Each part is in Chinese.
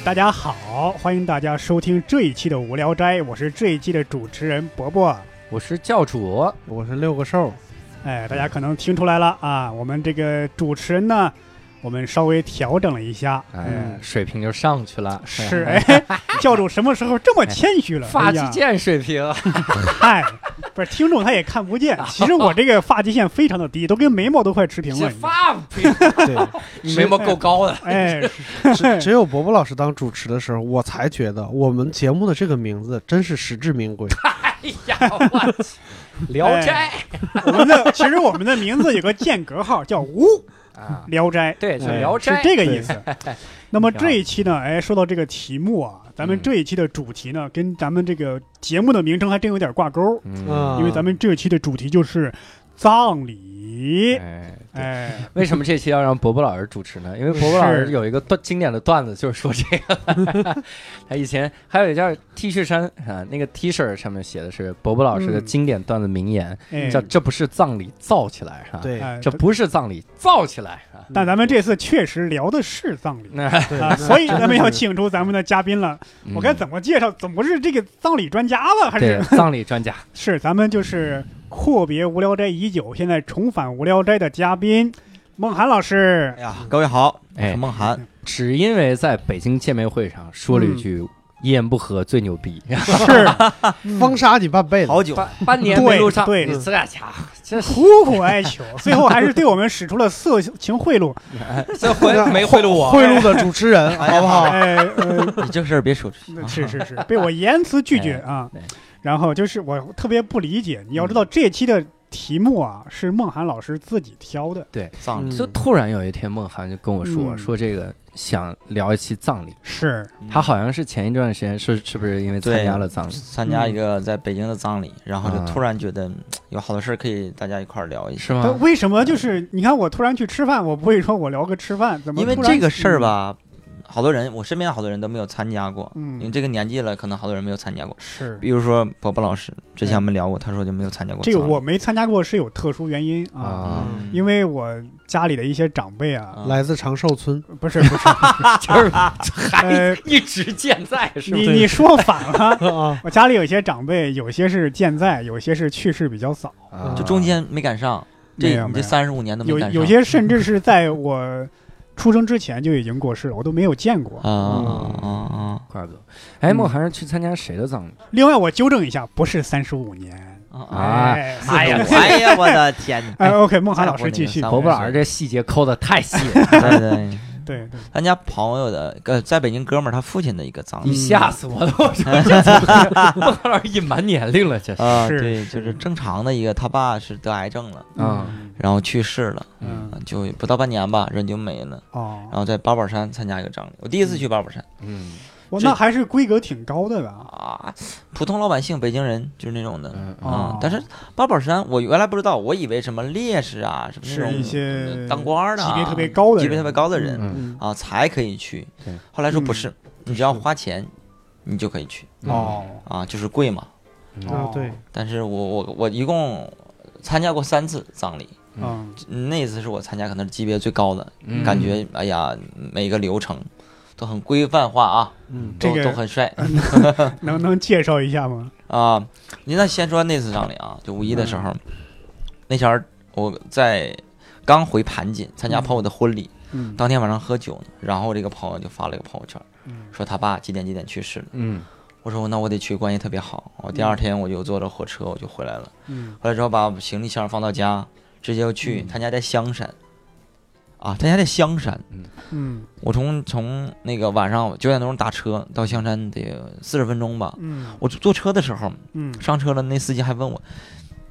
啊、大家好，欢迎大家收听这一期的无聊斋，我是这一期的主持人伯伯。我是教主，我是六个兽，哎，大家可能听出来了啊，我们这个主持人呢，我们稍微调整了一下，哎嗯，，水平就上去了，是 哎，教主什么时候这么谦虚了？发际线水平，嗨，不是听众他也看不见，其实我这个发际线非常的低，都跟眉毛都快持平这了。发不对，你眉毛够高的，哎，只只有伯伯老师当主持的时候，我才觉得我们节目的这个名字真是实至名归。哎呀，我去，聊斋。我们的其实我们的名字有个间隔号，叫“无啊，聊斋”。对，聊斋，这个意思。那么这一期呢，哎，说到这个题目啊，咱们嗯这一期的主题呢，跟咱们这个节目的名称还真有点挂钩，嗯，嗯因为咱们这期的主题就是葬礼。哎。为什么这期要让伯伯老师主持呢？因为伯伯老师有一个段经典的段子，就是说这个，他以前还有一件 T 恤衫啊，那个 T 恤上面写的是伯伯老师的嗯经典段子名言，哎叫“这不是葬礼，造起来”是吧？，对哎这不是葬礼，造起来啊！但咱们这次确实聊的是葬礼啊，所以咱们要请出咱们的嘉宾了。我该嗯怎么介绍？总不是这个葬礼专家吧？还是葬礼专家，是咱们就是阔别无聊斋已久，现在重返无聊斋的嘉宾孟涵老师哎。呀，各位好，我哎是孟涵。只因为在北京见面会上说了一句“一言不合最牛逼。是。封杀你半辈子，好”，久，半半年没录上，对。你这家伙，这。苦苦哀求，最后还是对我们使出了色情贿赂。这贿没贿赂我，贿赂的主持人，好不好？哎，呃，你这事儿别说出去。是是是，被我严词拒绝啊。然后就是我特别不理解，你要知道这期的题目啊是梦涵老师自己挑的，葬礼嗯就突然有一天，梦涵就跟我说、嗯。说这个想聊一期葬礼，是他好像是前一段时间是是不是因为参加了葬礼？参加一个在北京的葬礼，然后就啊突然觉得嗯有好多事儿可以大家一块儿聊一下。是吗？为什么就是你看我突然去吃饭，我不会说我聊个吃饭，怎么因为这个事儿，吧，好多人，我身边好多人都没有参加过。因为嗯，这个年纪了，可能好多人没有参加过。是比如说伯伯老师，之前我们聊过，他说就没有参加过。这个我没参加过是有特殊原因啊，因为我家里的一些长辈啊，啊来自长寿村，不是不是，就是还 呃，一直健在，是你吗？你说反了。啊，我家里有些长辈，有些是健在，有些是去世比较早，啊就中间没赶上，这你这三十五年都没有赶上。有些甚至是在我出生之前就已经过世了，我都没有见过。啊啊啊啊怪不得。哎，孟涵是去参加谁的葬礼？另外，我纠正一下，不是三十五年。啊！啊哎哎呀，哎呀，我的天！哎，OK，孟涵老师继续。三伯伯老师这细节抠的太细了，对 对，对对，咱家朋友的呃，在北京哥们儿他父亲的一个葬你礼吓死我了！我说这怎么孟涵老师隐瞒年龄了，这是对，就是正常的一个，他爸是得癌症了，啊然后去世了，嗯啊就不到半年吧，人就没了。哦然，后在八宝山参加一个葬礼，我第一次去八宝山嗯我那还是规格挺高的吧？啊，普通老百姓，北京人就是那种的啊。但是八宝山，我原来不知道，我以为什么烈士啊，什么那是种一些当官的啊，级别特别高的级别特别高的人啊才可以去对。后来说不嗯是，你只要花钱，你就可以去哦啊，就是贵嘛。嗯啊，对，但是我我我一共参加过三次葬礼，嗯那次是我参加可能是级别最高的，嗯感觉哎呀每个流程都很规范化啊，嗯都、这个都很帅 能能介绍一下吗？啊。您那先说那次葬礼啊，就五一的时候，那前儿我在刚回盘锦参加朋友的婚礼，嗯当天晚上喝酒呢，然后这个朋友就发了一个朋友圈，嗯说他爸几点几点去世了。嗯我说那我得去，关系特别好。我第二天我就坐着火车我就回来了。嗯回来之后把行李箱放到家，直接就去。嗯他家在香山，啊，他家在香山。嗯我从从那个晚上九点多钟打车到香山得四十分钟吧。嗯我坐车的时候嗯上车了，那司机还问我：“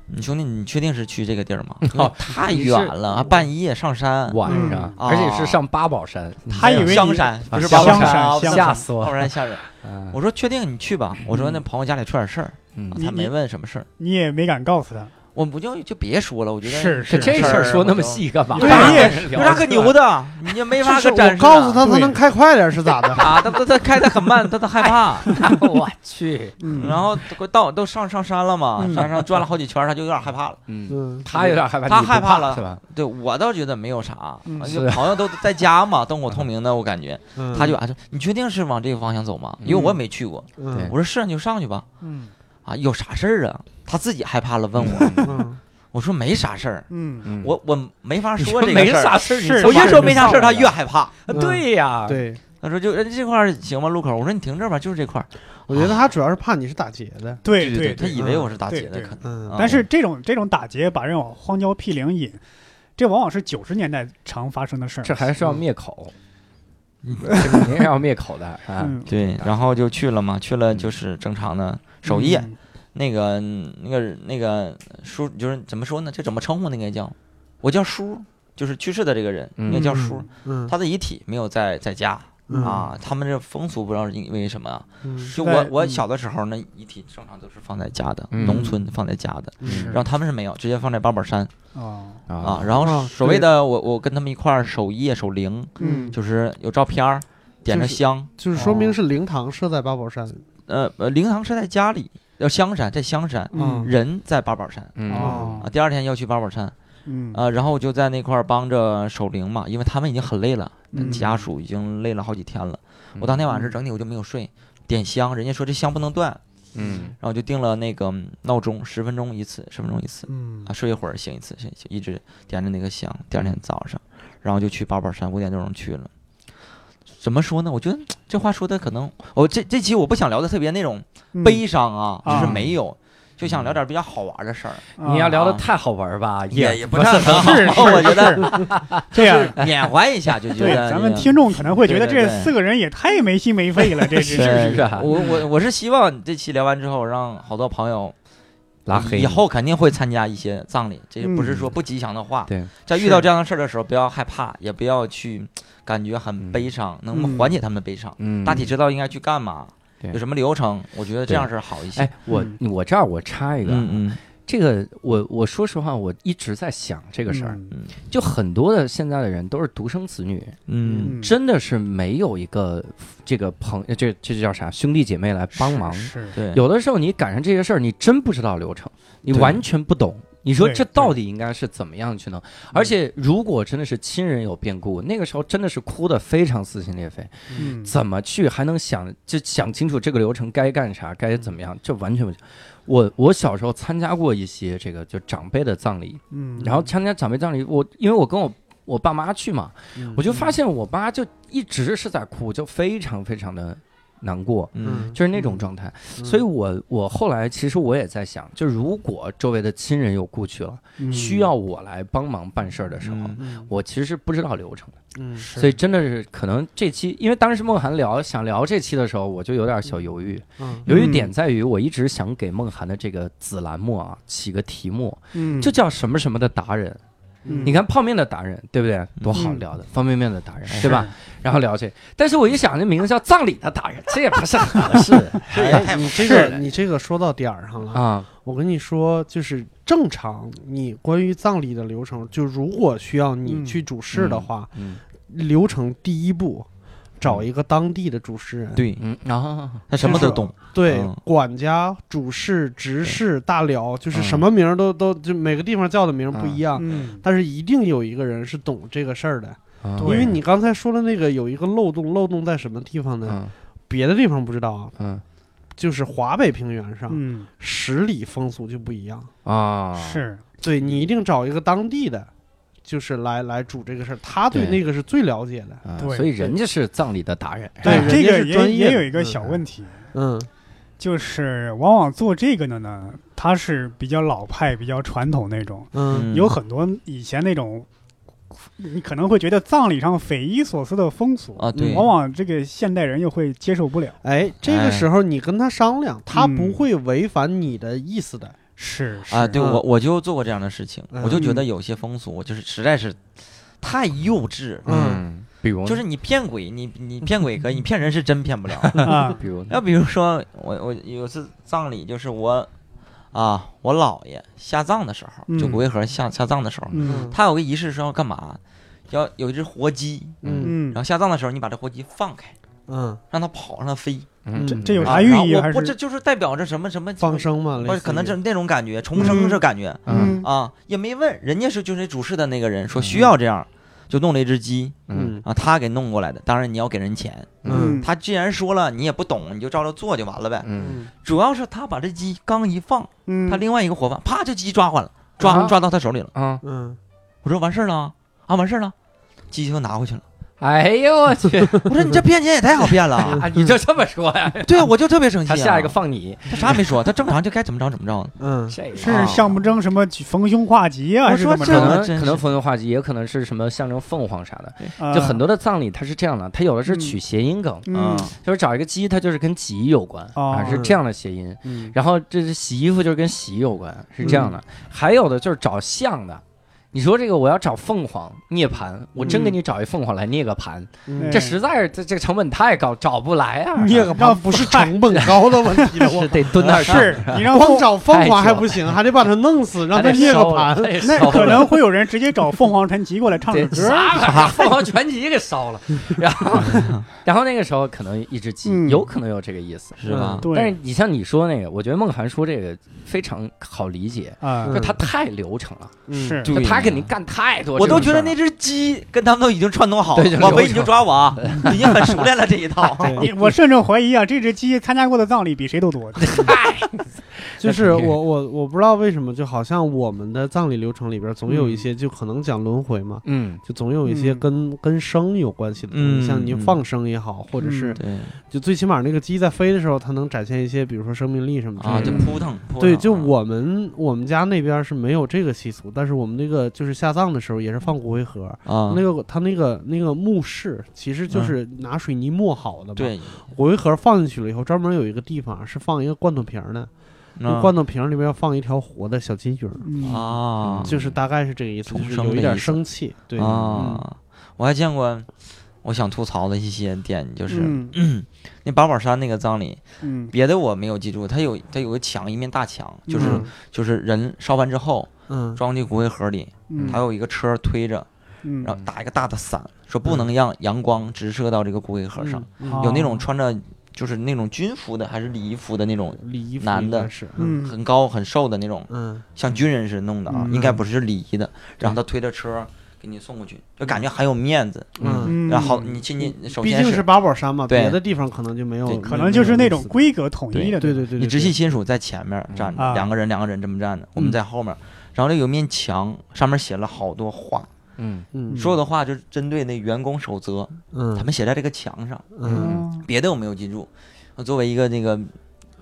你兄弟，你确定是去这个地儿吗？哦太远了，啊半夜上山。晚上，嗯而且是上八宝山，他以为你香山不是香八宝山吓死我了。八宝山吓人。嗯我说确定你去吧。我说那朋友家里出点事儿，嗯你他没问什么事儿。你也没敢告诉他。我们不就就别说了，我觉得是是这这事儿说那么细干嘛？对有啥可牛的？你就没法我可展示的告诉他，他能开快点是咋的？啊，他他他开的很慢，他他害怕，我去，嗯，然后都到都上上山了嘛，嗯山上转了好几圈，他就有点害怕了。嗯，嗯，他有点害怕，他害怕了是吧？对我倒觉得没有啥，嗯就朋友都在家嘛，灯火通明的，我感觉嗯他就啊说，你确定是往这个方向走吗？因为我也没去过。嗯我说是啊，你就上去吧。嗯啊，有啥事儿啊？他自己害怕了，问我。嗯我说没啥事儿，嗯嗯我我没法说这个没事儿。啥事儿，我越说没啥事儿，他越害怕。嗯对呀，对，他说就这块儿行吗？路口，我说你停这儿吧，就是这块儿。我觉得他主要是怕你是打劫的。对对，对，他以为我是打劫的，可能。但是这种这种打劫把人往荒郊僻岭引，这往往是九十年代常发生的事儿。这还是要灭口，这肯定是要灭口的啊。嗯，对，然后就去了嘛，去了就是正常的守夜。嗯那个那个那个叔，就是怎么说呢？这怎么称呼那个叫？我叫叔，就是去世的这个人，那个叫叔。嗯，他的遗体没有在在家嗯啊，他们这风俗不知道是因为什么啊。嗯就我我小的时候，那遗体正常都是放在家的，嗯农村放在家的。嗯然后他们是没有，直接放在八宝山哦，啊。然后啊所谓的我我跟他们一块儿守夜守灵，嗯就是有照片儿，点着就是香。就是说明是灵堂设在八宝山。呃呃，灵堂设在家里，要香山在香山，嗯人在八宝山啊。第二天要去八宝山嗯啊，然后我就在那块儿帮着守灵嘛，因为他们已经很累了，嗯家属已经累了好几天了。我当天晚上整体我就没有睡，点香，人家说这香不能断，嗯然后就定了那个闹钟，十分钟一次，十分钟一次嗯啊，睡一会儿醒一次，醒一次，一直点着那个香。第二天早上，然后就去八宝山，五点多钟去了。怎么说呢？我觉得这话说的可能，我这这期我不想聊的特别那种嗯。悲伤啊，啊就是没有，就想聊点比较好玩的事儿，你要聊的啊。太好玩吧，也也不是是很好，是 是我觉得 这样。缅怀一下，就觉对，得咱们听众可能会觉得这四个人也太没心没肺了，这是是是。啊我我我是希望这期聊完之后，让好多朋友拉黑以后肯定会参加一些葬礼，这不是嗯说不吉祥的话。对，在遇到这样的事儿的时候，不要害怕，也不要去感觉很悲伤，能嗯缓解他们的悲伤。嗯，大体知道应该去干嘛，对有什么流程，我觉得这样是好一些。哎，我嗯我这儿我插一个，嗯嗯这个我我说实话，我一直在想这个事儿，就很多的现在的人都是独生子女，嗯。嗯。真的是没有一个这个朋，这这叫啥兄弟姐妹来帮忙。是。对，有的时候你赶上这些事儿，你真不知道流程，你完全不懂。你说这到底应该是怎么样去弄？而且如果真的是亲人有变故，那个时候真的是哭得非常撕心裂肺，嗯怎么去还能想就想清楚这个流程该干啥，该怎么样？这完全不。我我小时候参加过一些这个就长辈的葬礼，嗯，然后参加长辈葬礼，我因为我跟我我爸妈去嘛，嗯我就发现我妈就一直是在哭，就非常非常的难过，嗯就是那种状态。所以我我后来其实我也在想，就如果周围的亲人有故去了，嗯需要我来帮忙办事儿的时候，我其实是不知道流程的。嗯是所以真的是可能这期，因为当时梦涵聊想聊这期的时候，我就有点小犹豫。嗯犹豫点在于，我一直想给梦涵的这个子栏目啊起个题目，嗯就叫什么什么的达人。嗯你看泡面的达人，对不对？多好聊的，方便面的达人，对吧？？然后聊这，但是我一想，这名字叫葬礼的达人，这也不 是很合适哎，你这个你这个说到点儿上了。啊。我跟你说，就是正常，你关于葬礼的流程，就如果需要你嗯去主事的话，嗯流程第一步，找一个当地的主持人，对。嗯啊，他什么都懂。对嗯，管家、主事、执事、大辽，就是什么名儿都都就每个地方叫的名儿不一样，嗯。但是一定有一个人是懂这个事儿的，啊。因为你刚才说的那个有一个漏洞，漏洞在什么地方呢？嗯。别的地方不知道啊，嗯。就是华北平原上嗯。十里风俗就不一样。啊，是。对你一定找一个当地的，就是来来主这个事儿，他对对那个是最了解的。啊对所以人家是葬礼的达人。但对这个也也有一个小问题，嗯就是往往做这个的呢，他是比较老派、比较传统那种，嗯有很多以前那种。你可能会觉得葬礼上匪夷所思的风俗啊对往往这个现代人又会接受不了。哎，这个哎时候你跟他商量，他嗯不会违反你的意思的。是是啊，对嗯。我我就做过这样的事情，嗯。我就觉得有些风俗就是实在是太幼稚了，嗯，比如就是你骗鬼，你你骗鬼可以，你骗人是真骗不了。啊，比如要比如说我我有次葬礼，就是我啊，我姥爷下葬的时候，就嗯。骨灰盒下下葬的时候，嗯。他有个仪式是要干嘛？要有一只活鸡，嗯。嗯。然后下葬的时候，你把这活鸡放开，嗯，让它跑，让它飞。嗯这这有啊啥寓意不，这就是代表着什么什么放，生嘛，不可能是那种感觉，重生这感觉嗯啊，也没问，人家是就是主事的那个人说需要这样，就弄了一只鸡嗯嗯啊，他给弄过来的，当然你要给人钱。嗯他既然说了，你也不懂，你就照着做就完了呗。嗯嗯主要是他把这鸡刚一放，嗯他另外一个伙伴啪就鸡抓完了，抓啊抓到他手里了。啊，嗯我说完事儿了啊，完事儿了，鸡就拿回去了。哎呦我去 我说你这骗钱也太好变了。啊！你就这么说呀？对啊，我就特别生气、啊。他下一个放你，他啥也没说，他正常就该怎么着怎么着。嗯这是象征什么逢凶化吉啊？我还是说这可怎么着？能可能逢凶化吉，也可能是什么象征凤凰啥的。啊就很多的葬礼它是这样的，它有的是取谐音梗，嗯就是找一个鸡，它就是跟吉有关哦啊，是这样的谐音。嗯然后这是洗衣服，就是跟洗有关，是这样的。还有的就是找像的。你说这个我要找凤凰涅盘，我真给你找一凤凰来涅个盘，嗯这实在是这这个成本太高，找不来啊！涅个盘不是成本高的问题了，我是得蹲那儿是你让凤，光找凤凰还不行，还得把它弄死，让它涅个盘。那可能会有人直接找凤凰传奇过来唱这个歌。凤凰传奇给烧了，然后，然后那个时候可能一只鸡嗯有可能有这个意思，是吧？对，但是你像你说那个，我觉得梦涵说这个非常好理解，啊就他太流程了，嗯是对他肯定干太多我。都觉得那只鸡跟他们都已经串通好了对就，我围你就抓我，啊 已经很熟练了这一套。你我甚至怀疑啊，这只鸡参加过的葬礼比谁都多。就是我我我不知道为什么，就好像我们的葬礼流程里边总有一些，就可能讲轮回嘛，嗯就总有一些嗯跟跟生有关系的东嗯西，像你嗯放生也好，或者是就最起码那个鸡在飞的时候，它能展现一些，比如说生命力什么之啊，类的。就扑腾。扑腾对，就啊我们我们家那边是没有这个习俗，但是我们那个就是下葬的时候也是放骨灰盒，啊，那个他那个那个墓室其实就是拿水泥磨好的嘛，对，骨灰盒放进去了以后，专门有一个地方是放一个罐头瓶儿的，那啊罐头瓶儿里边要放一条活的小金鱼儿，嗯。啊，就是大概是这个意思，就是有一点生气，对，啊，我还见过，我想吐槽的一些点就是，嗯。那八宝山那个葬礼，嗯。别的我没有记住，它有它有个墙，一面大墙，就是嗯。就是人烧完之后嗯。装进骨灰盒里，嗯。还有一个车推着，嗯。然后打一个大的伞，说不能让阳光直射到这个骨灰盒上。有那种穿着就是那种军服的，还是礼仪服的那种，礼男的是，嗯。很高很瘦的那种，嗯像军人似的弄的啊，嗯。应该不是礼仪的。然后他推着车给你送过去，就感觉很有面子。嗯，嗯，然后你进去，首先毕竟是八宝山嘛，别的地方可能就没有对，可能就是那种规，格统一的，对对对，你直系系，亲属在前面站着，啊。两个人两个人这么站着，我们嗯。在后面。然后那有面墙，上面写了好多话，嗯。嗯。所有的话就是针对那员工守则，嗯。他们写在这个墙上，嗯。嗯。别的我没有记住。我作为一个那个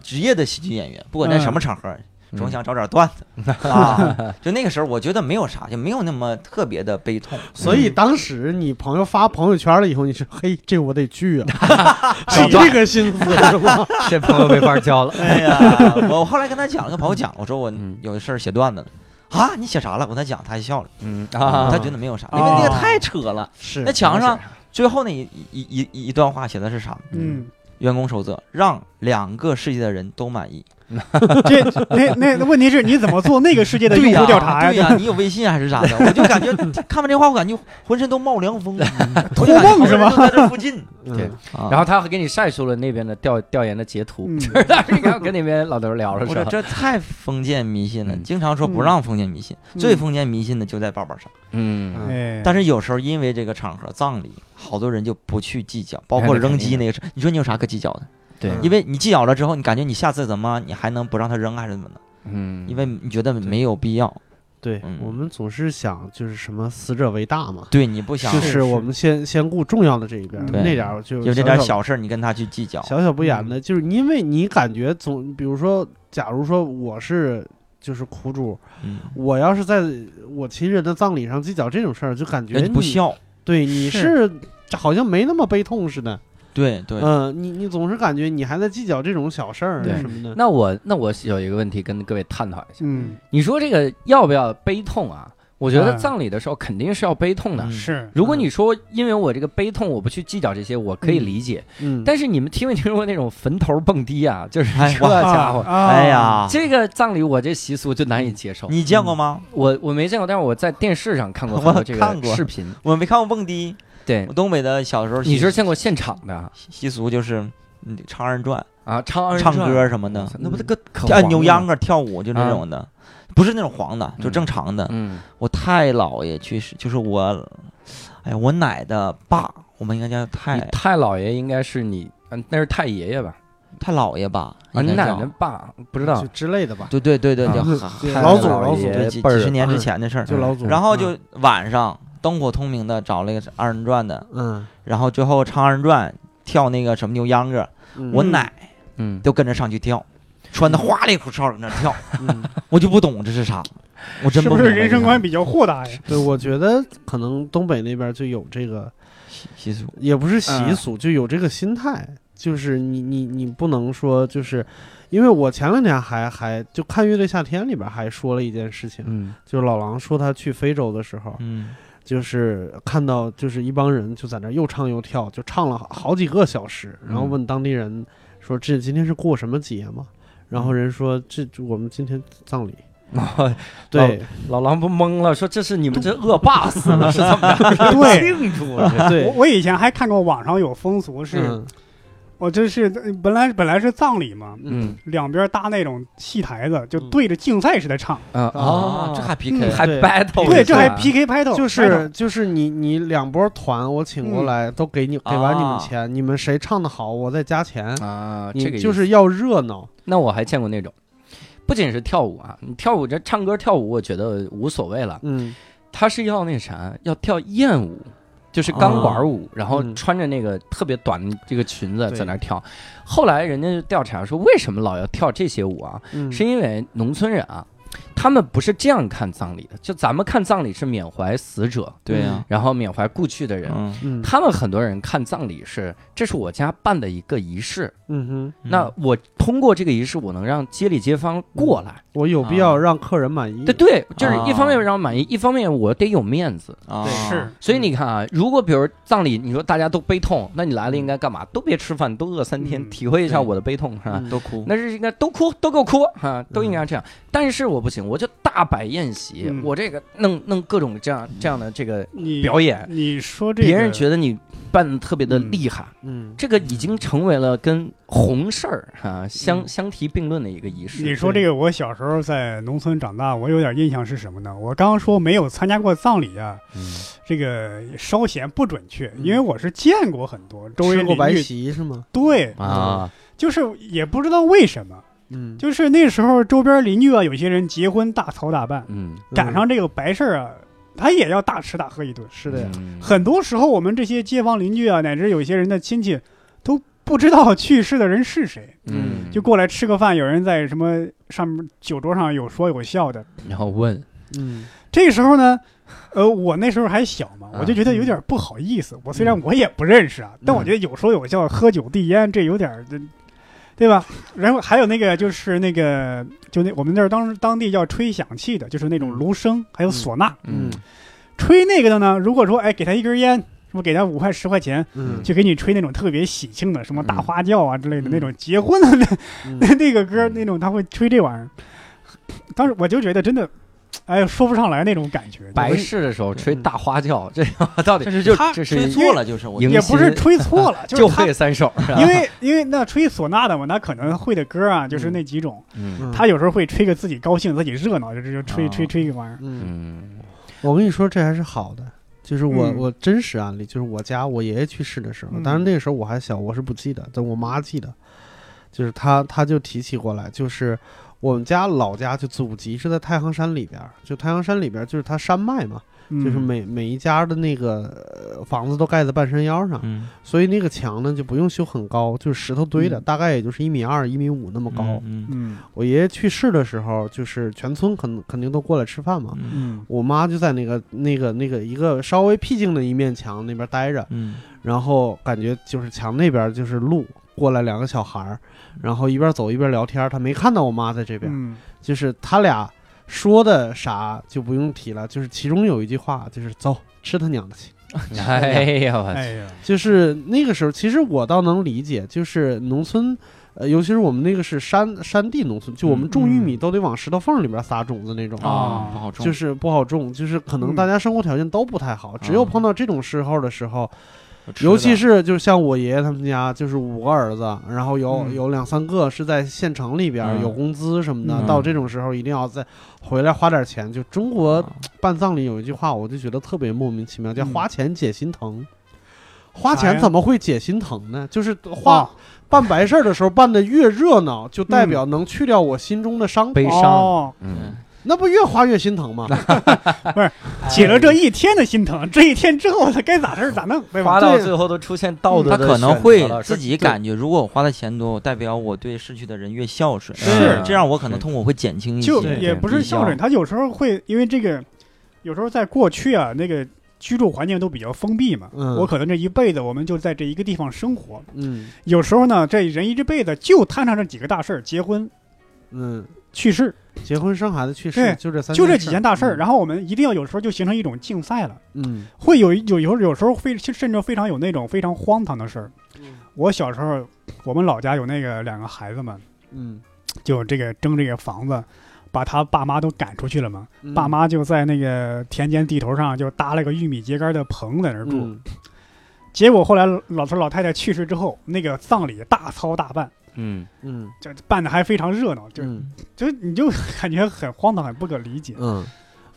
职业的喜剧演员，不管在什么场合，嗯。总想找点段子。啊。就那个时候，我觉得没有啥，就没有那么特别的悲痛。所以当时你朋友发朋友圈了以后，你说嘿，这我得去啊，是这个心思是吧？这朋友没法交了。哎呀，我后来跟他讲，跟朋友讲，我说我嗯。有事儿写段子了。啊，你写啥了？我跟他讲，他还笑了，嗯啊，他觉得没有啥，因为那个太扯了。是那墙上最后那一一一一一段话写的是啥？嗯，员工守则，让两个世界的人都满意。这那那那问题是你怎么做那个世界的调查对呀，你有微信还是啥的？我就感觉 看完这话，我感觉浑身都冒凉风，托梦是吗？在这附近，对然后他还给你晒出了那边的调调研的截图，嗯。就是他你看跟那边老头聊的我说时候，这太封建迷信了，嗯。经常说不让封建迷信，嗯。最封建迷信的就在包包上。嗯。哎，但是有时候因为这个场合葬礼，好多人就不去计较，包括扔鸡那个事，你说你有啥可计较的？对，嗯。因为你计较了之后，你感觉你下次怎么你还能不让他扔还是怎么的？嗯，因为你觉得没有必要，对嗯。我们总是想就是什么死者为大嘛，对你不想就是是。我们先先顾重要的这一边，对。那点儿就有这点小小事儿你跟他去计较，小小不言的，就是因为你感觉总，比如说，假如说我是就是苦主，嗯，我要是在我亲人的葬礼上计较这种事儿，就感觉人不孝，对你是好像没那么悲痛似的。对对，嗯，你你总是感觉你还在计较这种小事儿对什么的。那我那我有一个问题跟各位探讨一下，嗯你说这个要不要悲痛啊？我觉得嗯葬礼的时候肯定是要悲痛的。嗯是如果你说因为我这个悲痛我不去计较这些，我可以理解。嗯，但是你们听没听说过那种坟头蹦迪啊？就是哎这家伙，啊哎，呀，这个葬礼我这习俗就难以接受。你见过吗？我我没见过，但是我在电视上看过这我看过个视频。我没看过蹦迪。对。我，东北的小时候，你是见过现场的习俗就是嗯唱二人转、啊？唱二人唱歌什么的。那不得个可跳扭秧歌、跳舞就那种的，不是那种黄的，就嗯正常的。嗯。我太姥爷去世，就是我，哎呀，我奶的爸，我们应该叫太太姥爷应该是你，嗯，那是太爷爷吧？太姥爷吧？啊，你奶奶爸不知道。就，之类的吧，对对对对，啊。叫老祖老祖对几十年之嗯。前的事儿。就老祖，然后就晚上灯火通明的找了一个二人转的，嗯，然后最后唱二人转，跳那个什么扭秧歌，嗯，我奶嗯，都跟着上去跳，穿的花里胡哨的那跳，嗯，我就不懂这是啥，我真是不是人生观比较豁达呀？对，我觉得可能东北那边就有这个，习习俗？也不是习嗯。俗，就有这个心态，就是你你你不能说就是。因为我前两天还还就看《乐队夏天》里边还说了一件事情，嗯。就是老狼说他去非洲的时候，嗯就是看到就是一帮人就在那又唱又跳，就唱了好几个小时，然后嗯问当地人说这今天是过什么节吗？然后人说这我们今天葬礼。对老狼不懵了，说这是你们这恶霸死了是怎么着？对庆祝我对，我以前还看过网上有风俗是，嗯我这是呃本来本来是葬礼嘛，嗯两边搭那种戏台子，就嗯对着竞赛似的唱，啊啊，这还 PK 还 battle，对，这还 PK battle，，就是就是你你两波团我请过嗯来都给你给完你们啊钱，你们谁唱的好我再加钱，啊，这个就是要热闹。那我还见过那种，不仅是跳舞啊，你跳舞这唱歌跳舞，我觉得无所谓了。嗯他是要那啥，要跳艳舞，就是钢管舞，然后嗯穿着那个特别短的这个裙子在那儿跳。后来人家就调查说，为什么老要跳这些舞啊？嗯，是因为农村人啊，他们不是这样看葬礼的，就咱们看葬礼是缅怀死者，对呀，然后缅怀故去的人。他们很多人看葬礼是，这是我家办的一个仪式，嗯哼，那我通过这个仪式，我能让街里街坊过来。我有必要让客人满意。对对，就是一方面啊让我满意，一方面我得有面子。啊。是。所以你看啊，如果比如葬礼，你说大家都悲痛，那你来了应该干嘛？都别吃饭，都饿三天，嗯。体会一下我的悲痛，是吧？嗯都哭，那是应该都哭，都给我哭啊，都应该这样。但是我不行，我就大摆宴席，嗯我这个弄弄各种这样这样的这个你表演，你说这个，别人觉得你办的特别的嗯厉害，嗯，这个已经成为了跟红事儿啊相嗯相提并论的一个仪式。你说这个，我小时候在农村长大，我有点印象是什么呢？我刚刚说没有参加过葬礼啊，嗯这个稍显不准确，嗯因为我是见过很多周围吃过白席是吗？对，啊，就是也不知道为什么，嗯，就是那时候周边邻居啊，有些人结婚大操大办，嗯，赶上这个白事儿啊，他也要大吃大喝一顿。是的呀。嗯。很多时候，我们这些街坊邻居啊，乃至有些人的亲戚，都不知道去世的人是谁，嗯，就过来吃个饭，有人在什么上面酒桌上有说有笑的。然后问，嗯。这个时候呢，呃，我那时候还小嘛，啊。我就觉得有点不好意思。我虽然我也不认识啊，但我觉得有说有笑，喝酒递烟，这有点对吧？然后还有那个就是那个，就那我们那儿当当地叫吹响器的，就是那种芦笙，还有唢呐。嗯。吹那个的呢，如果说哎给他一根烟，是不给他五块十块钱，嗯，就给你吹那种特别喜庆的，什么大嗯。花轿啊之类的嗯。那种结婚的那嗯。那 那个歌，嗯。那种他会吹这玩意儿。当时我就觉得真的，哎，说不上来那种感觉。白就是事的时候吹大花轿，这到底这是就他这是吹错了，就是我迎也不是吹错了，就是他会三首，因为因为那吹唢呐的嘛，他可能会的歌啊，就是那几种。嗯嗯他有时候会吹个自己高兴、自己热闹，就是就吹啊吹吹一玩意儿。嗯，嗯我跟你说，这还是好的。就是我、嗯我真实案例，就是我家我爷爷去世的时候，嗯当然那个时候我还小，我是不记得，但我妈记得，就是他他就提起过来，就是我们家老家就祖籍是在太行山里边儿，就太行山里边儿就是它山脉嘛，嗯。就是每每一家的那个、呃房子都盖在半山腰上，嗯。所以那个墙呢就不用修很高，就是石头堆的，嗯。大概也就是一米二、一米五那么高。嗯嗯。我爷爷去世的时候，就是全村肯肯定都过来吃饭嘛。我妈就在那个那个那个一个稍微僻静的一面墙那边待着，嗯。然后感觉就是墙那边就是路过来两个小孩儿，然后一边走一边聊天，他没看到我妈在这边，嗯就是他俩说的啥就不用提了，就是其中有一句话就是“走，吃他娘的去。哎呀，我哎呀，”，就是那个时候，其实我倒能理解，就是农村。呃，尤其是我们那个是山山地农村，就我们种玉米都得往石头缝里边撒种子那种，啊不好种，就是不好种，就是可能嗯。大家生活条件都不太好，只有啊。碰到这种时候的时候，尤其是就像我爷爷他们家，就是五个儿子，然后有、嗯有两三个是在县城里边、嗯有工资什么的，嗯到这种时候一定要再回来花点钱。就中国啊办葬礼有一句话，我就觉得特别莫名其妙，叫嗯花钱解心疼。花钱怎么会解心疼呢？就是花、哦办白事儿的时候办的越热闹，就代表能去掉我心中的伤，悲伤哦，嗯，那不越花越心疼吗？不是解了这一天的心疼，这一天之后他该咋事儿咋弄，对吧？花到最后都出现道德他的可能会自己感觉，如果我花的钱多，代表我对逝去的人越孝顺，是这样我可能痛苦会减轻一些。就也不是孝顺，他有时候会因为这个，有时候在过去啊，那个居住环境都比较封闭嘛，嗯我可能这一辈子我们就在这一个地方生活，嗯有时候呢，这人一这辈子就摊上这几个大事儿，结婚、嗯，去世，结婚生孩子去世对就这三就这几件大事儿，嗯。然后我们一定要有时候就形成一种竞赛了，嗯。会有有有有时候非甚至非常有那种非常荒唐的事儿。嗯。我小时候，我们老家有那个两个孩子嘛，嗯，就这个争这个房子，把他爸妈都赶出去了嘛。嗯。爸妈就在那个田间地头上就搭了个玉米秸秆的棚在那儿住。嗯。结果后来老头老太太去世之后，那个葬礼大操大办，嗯，嗯。这办的还非常热闹，就、嗯。就你就感觉很荒唐，很不可理解。嗯，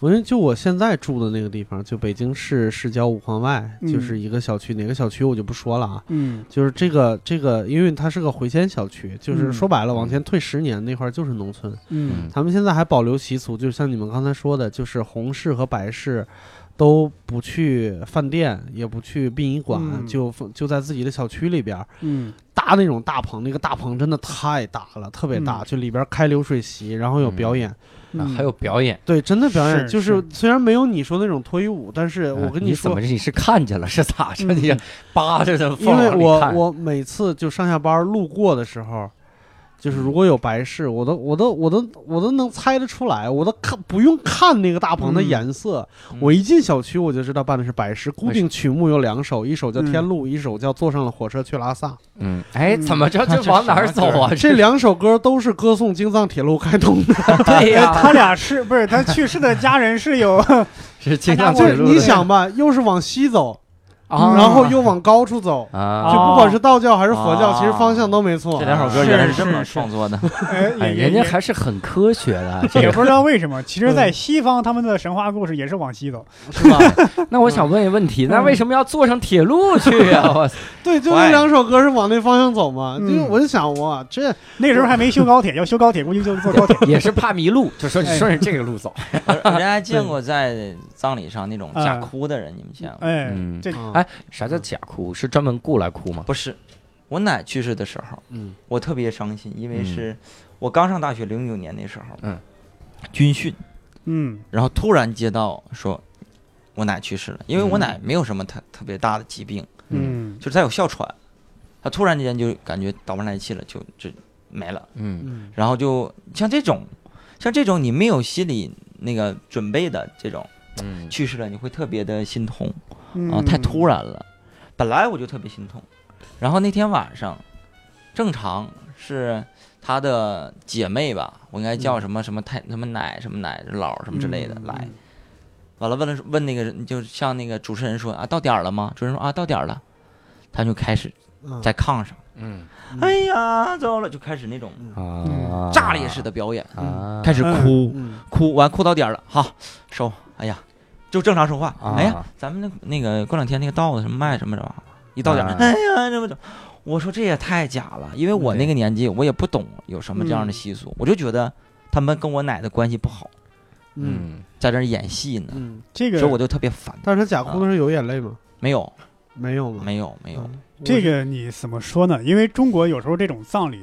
我觉得就我现在住的那个地方，就北京市市郊五环外，嗯就是一个小区，哪个小区我就不说了啊。嗯。就是这个这个，因为它是个回迁小区，就是嗯。说白了，往前退十年那块儿就是农村，嗯。他们现在还保留习俗，就像你们刚才说的，就是红事和白事都不去饭店，也不去殡仪馆，嗯。就就在自己的小区里边儿。嗯搭那种大棚，那个大棚真的太大了，特别大，嗯就里边开流水席，然后有表演。还有表演。对，真的表演是就是是虽然没有你说那种脱衣舞，但是我啊跟说你怎么，你是看见了是咋着？嗯你扒着的，因为我我每次就上下班路过的时候，就是如果有白事，我都我都我都我都能猜得出来，我都看不用看那个大棚的嗯颜色，嗯我一进小区我就知道办的是白事。固定曲目有两首，一首叫《嗯天路》，一首叫《坐上了火车去拉萨嗯，哎，嗯怎么着？这这往哪儿走啊？》。这两首歌都是歌颂京藏铁路开通的。对呀，他俩是不是他去世的家人是有是经常就是他家铁路你想吧，又是往西走，啊，然后又往高处走，啊，就不管是道教还是佛教，啊其实方向都没错这。两首歌是原来是这么创作的，哎人家还是很科学的。这，也不知道为什么，其实，在西方他们的神话故事也是往西走。是吧？那我想问一个问题，那嗯为什么要坐上铁路去呀？我对，就那两首歌是往那方向走嘛。嗯就我就想，哇，这那时候还没修高铁，要修高铁估计就坐高铁。也是怕迷路，就说顺着这个路走。人家还见过在葬礼上那种假哭的人，你们见过？哎嗯，这啊哎，啥叫假哭？是专门雇来哭吗？不是，我奶去世的时候，嗯。我特别伤心，因为嗯。是我刚上大学零九年那时候，嗯，军训，嗯。然后突然接到说我奶去世了，因为我嗯。奶没有什么特特别大的疾病，嗯。就是她有哮喘，她突然之间就感觉倒不上来气了，就就没了。嗯。嗯。然后就像这种，像这种你没有心理那个准备的这种嗯。去世了，你会特别的心痛。嗯。啊，太突然了。本来我就特别心痛，然后那天晚上，正常是她的姐妹吧，我应该叫什么什么太什么奶什么奶姥什么之类的嗯。来，完了问了问那个人，就像那个主持人说啊，到点儿了吗？主持人说啊，到点儿了，他就开始嗯在炕上，嗯。哎呀，走了，就开始那种啊，炸裂式的表演，啊，开始哭，嗯。哭完哭到点儿了，好收，哎呀，就正常说话，啊哎呀，咱们那那个过两天那个稻子什么卖什么什么，一到点儿，啊哎呀，这不就。我说这也太假了，因为我那个年纪我也不懂有什么这样的习俗，我就觉得他们跟我奶的关系不好，嗯嗯在这儿演戏呢，嗯。这个所以我就特别烦。但是他假哭的时候有眼泪吗？没有，没有吗？没有，没有，嗯这个你怎么说呢？因为中国有时候这种葬礼，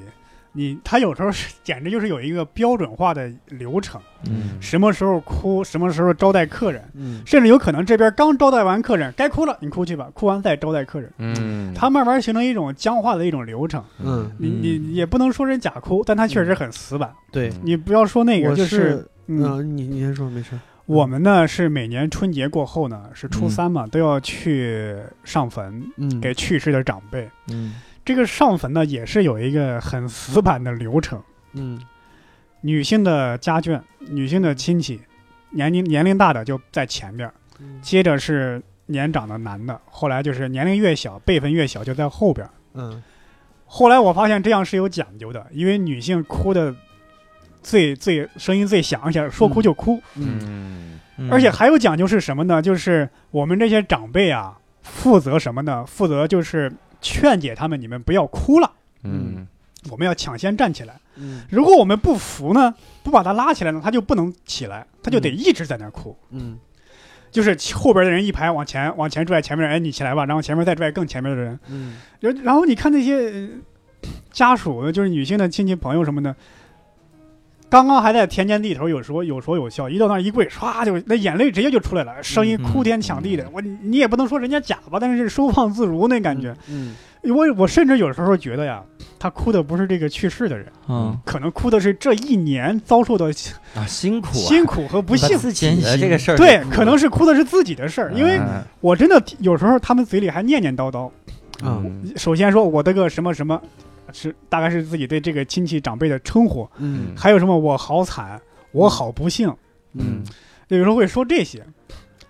你他有时候是简直就是有一个标准化的流程，嗯。什么时候哭，什么时候招待客人，嗯。甚至有可能这边刚招待完客人，该哭了，你哭去吧，哭完再招待客人。嗯，他慢慢形成一种僵化的一种流程，嗯，你你也不能说人假哭，但他确实很死板。对，你不要说那个，就是嗯，嗯，你你先说，没事。我们呢是每年春节过后呢，是初嗯。三嘛，都要去上坟嗯，给去世的长辈。嗯这个上坟呢也是有一个很死板的流程，嗯。女性的家眷、女性的亲戚，年龄年龄大的就在前边接着是年长的男的，后来就是年龄越小、辈分越小就在后边儿。嗯。后来我发现这样是有讲究的，因为女性哭的最最声音最响，而且说哭就哭，嗯，而且还有讲究是什么呢？就是我们这些长辈啊，负责什么呢？负责就是劝解他们，你们不要哭了，嗯。我们要抢先站起来。嗯。如果我们不服呢，不把他拉起来呢，他就不能起来，他就得一直在那儿哭。嗯。就是后边的人一排往前往前拽，前面人哎你起来吧，然后前面再拽更前面的人，嗯。然然后你看那些、呃家属，就是女性的亲戚朋友什么的，刚刚还在田间地头有说有说有笑，一到那儿一跪，唰就那眼泪直接就出来了，声音哭天抢地的。我你也不能说人家假吧，但是收放自如那感觉。嗯我我甚至有时候觉得呀，他哭的不是这个去世的人，嗯可能哭的是这一年遭受的啊辛苦啊辛苦和不幸。自己的这个事儿对，可能是哭的是自己的事儿，因为嗯我真的有时候他们嘴里还念念叨叨。啊嗯首先说我的个什么什么，是大概是自己对这个亲戚长辈的称呼，嗯。还有什么我好惨，我好不幸，嗯。有时候会说这些。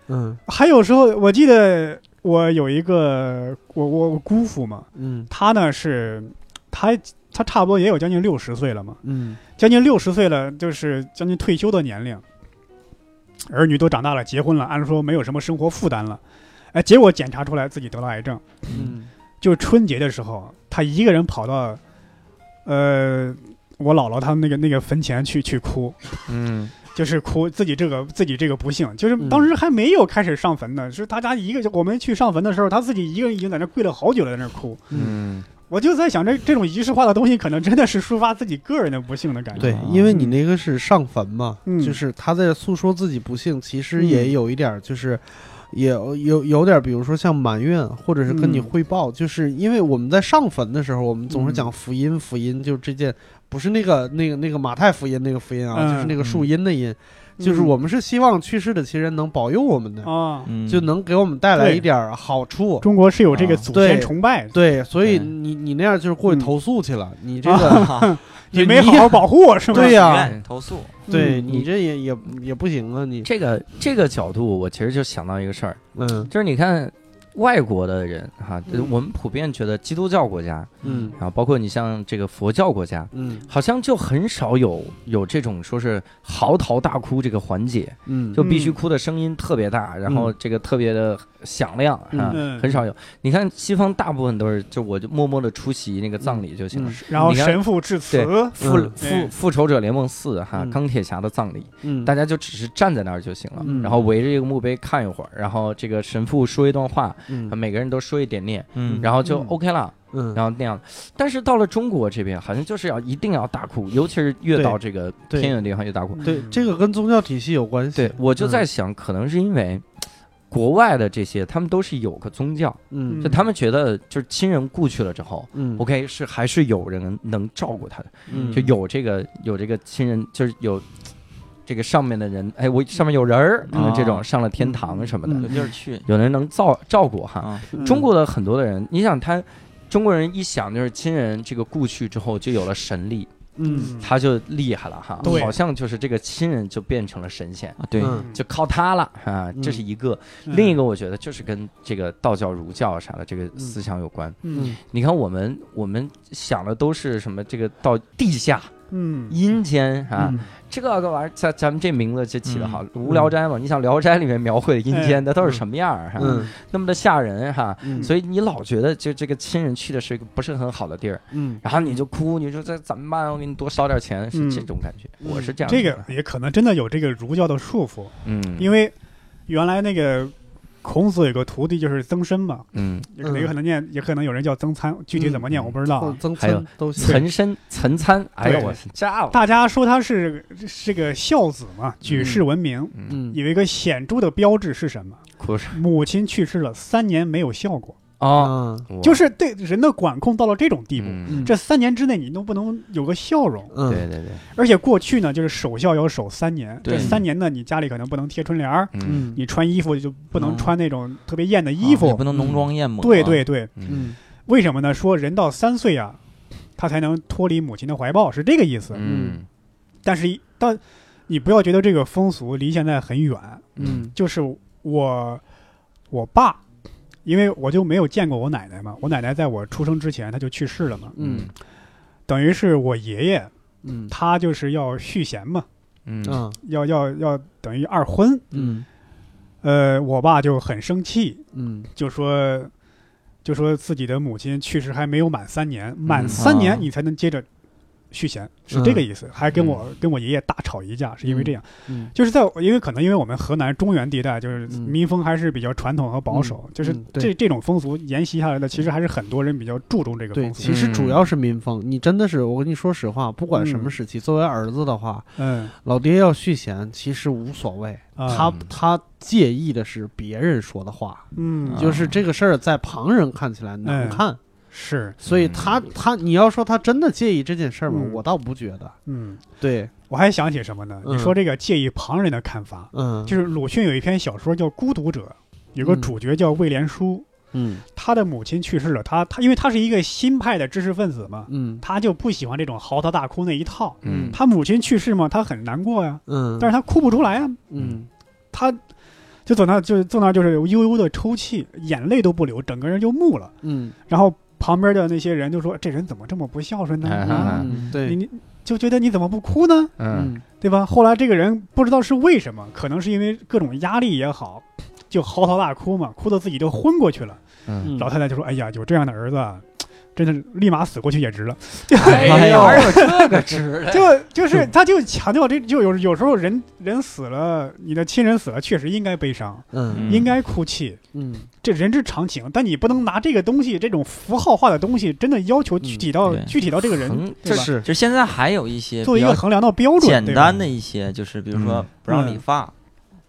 嗯。还有时候我记得我有一个我我我姑父嘛，嗯。他呢是他他差不多也有将近六十岁了嘛，嗯。将近六十岁了，就是将近退休的年龄，儿女都长大了，结婚了，按说没有什么生活负担了，哎，结果检查出来自己得了癌症。嗯。就春节的时候，他一个人跑到，呃，我姥姥他们那个那个坟前去去哭，嗯。就是哭自己这个自己这个不幸，就是嗯。当时还没有开始上坟呢，是大家一个我们去上坟的时候，他自己一个人已经在那跪了好久了，在那哭。嗯。我就在想，这这种仪式化的东西，可能真的是抒发自己个人的不幸的感觉。对，因为你那个是上坟嘛，嗯。就是他在诉说自己不幸，其实嗯。也有一点就是。也有有有点，比如说像埋怨，或者是跟你嗯。汇报，就是因为我们在上坟的时候，我们总是嗯。讲福音，福音就是这件，不是那个那个那个马太福音那个福音啊，嗯就是那个树荫的荫，就是嗯。我们是希望去世的亲人能保佑我们的，啊，嗯。就能给我们带来一点儿好处。中国是有这个啊。祖先崇拜，对，所以你你那样就是过去嗯投诉去了，你这个 你没好好保护我是吗？对呀。投诉，对嗯。你这也也也不行啊，你。这个这个角度，我其实就想到一个事儿，嗯。就是你看外国的人哈，嗯。我们普遍觉得基督教国家，嗯。然后包括你像这个佛教国家，嗯。好像就很少有有这种说是嚎啕大哭这个环节，嗯。就必须嗯哭的声音特别大，然后这个特别的响亮啊，嗯。很少有。你看西方大部分都是，就我就默默的出席那个葬礼就行了。嗯。然后你看神父致辞，复嗯。复复仇者联盟四哈嗯。钢铁侠的葬礼，嗯。大家就只是站在那儿就行了，嗯。然后围着一个墓碑看一会儿，然后这个神父说一段话，嗯。每个人都说一点点，嗯。然后就嗯。OK 了，嗯。然后那样。但是到了中国这边，好像就是要一定要大哭，尤其是越到这个偏远地方越大哭。对这个跟宗教体系有关系。对，我就嗯。在想，可能是因为国外的这些，他们都是有个宗教，嗯。就他们觉得就是亲人故去了之后。嗯。OK，是还是有人能照顾他的，嗯。就有这个有这个亲人，就是有这个上面的人，哎，我上面有人儿，可能这种哦上了天堂什么的，嗯有地儿去。有人能照照顾哈。中国的很多的人，你想他，中国人一想就是亲人这个故去之后就有了神力，嗯。他就厉害了哈，好像就是这个亲人就变成了神仙，啊对，嗯。就靠他了啊，这是一个。另一个我觉得就是跟这个道教、儒教啥的这个思想有关。嗯。你看我们我们想的都是什么？这个到地下、嗯阴间啊，嗯这个个玩意儿，咱咱们这名字就起的好，嗯无聊斋》嘛。你想《聊斋》里面描绘的阴间，哎那都是什么样儿哈？嗯那么的吓人哈。嗯所以你老觉得就这个亲人去的是一个不是很好的地儿，嗯然后你就哭，你说这怎么办？我给你多烧点钱，是嗯这种感觉。嗯我是这样这。个也可能真的有这个儒教的束缚，嗯，因为原来那个孔子有个徒弟就是曾参嘛，嗯，也可能有可能念，也可能有人叫曾参，具体怎么念我不知道啊。增还有都行。岑参岑参，哎呦我炸了。大家说他是这个孝子嘛，举世闻名。嗯，嗯有一个显著的标志是什么？母亲去世了三年没有笑过，哦，嗯就是对人的管控到了这种地步。嗯，这三年之内，你都不能有个笑容，嗯对对对，而且过去呢，就是守孝要守三年。对这三年呢，你家里可能不能贴春联儿，嗯嗯你穿衣服就不能嗯穿那种特别艳的衣服。也不能浓妆艳抹。对对对，嗯嗯为什么呢？说人到三岁啊，他才能脱离母亲的怀抱，是这个意思。嗯但是一，但你不要觉得这个风俗离现在很远，嗯就是我我爸，因为我就没有见过我奶奶嘛，我奶奶在我出生之前她就去世了嘛，嗯。等于是我爷爷嗯。他就是要续弦嘛，嗯。嗯。要要要等于二婚，嗯。呃，我爸就很生气，嗯。就说就说自己的母亲去世还没有满三年，满嗯。三年啊。你才能接着续弦，是这个意思，还跟我跟我爷爷大吵一架，是因为这样。嗯。就是在因为可能因为我们河南中原地带，就是嗯。民风还是比较传统和保守，就是嗯这这种风俗沿袭下来的，其实还是很多人比较注重这个对，风俗。其实主要是民风。你真的是，我跟你说实话，不管什么嗯。时期，作为儿子的话，嗯，老爹要续弦，其实无所谓。啊他他介意的是别人说的话，嗯，啊就是这个事儿在旁人看起来难哎看，是所以他他你要说他真的介意这件事儿吗？嗯我倒不觉得。嗯，对，我还想起什么呢？嗯你说这个介意旁人的看法，嗯，就是鲁迅有一篇小说叫《孤独者》，有个嗯主角叫魏连书，嗯他的母亲去世了，他他因为他是一个新派的知识分子嘛，嗯他就不喜欢这种嚎啕大哭那一套。嗯他母亲去世嘛，他很难过呀，嗯，但是他哭不出来呀，嗯他就坐那儿就坐那儿就是悠悠的抽泣，眼泪都不流，整个人就木了。嗯然后旁边的那些人就说：“这人怎么这么不孝顺呢？你对，你就觉得你怎么不哭呢？对吧？”后来这个人不知道是为什么，可能是因为各种压力也好，就嚎啕大哭嘛，哭到自己都昏过去了。嗯，老太太就说：“哎呀，有这样的儿子啊，真的立马死过去也值了。”哎呦，这个值？就就是他就强调这就有有时候人人死了，你的亲人死了，确实应该悲伤，嗯应该哭泣，嗯这人之常情。但你不能拿这个东西，这种符号化的东西，真的要求具体到、对具体到这个人横，对吧？是就现在还有一些作为一个衡量的标准，简单的一些，就是比如说嗯不让理嗯发，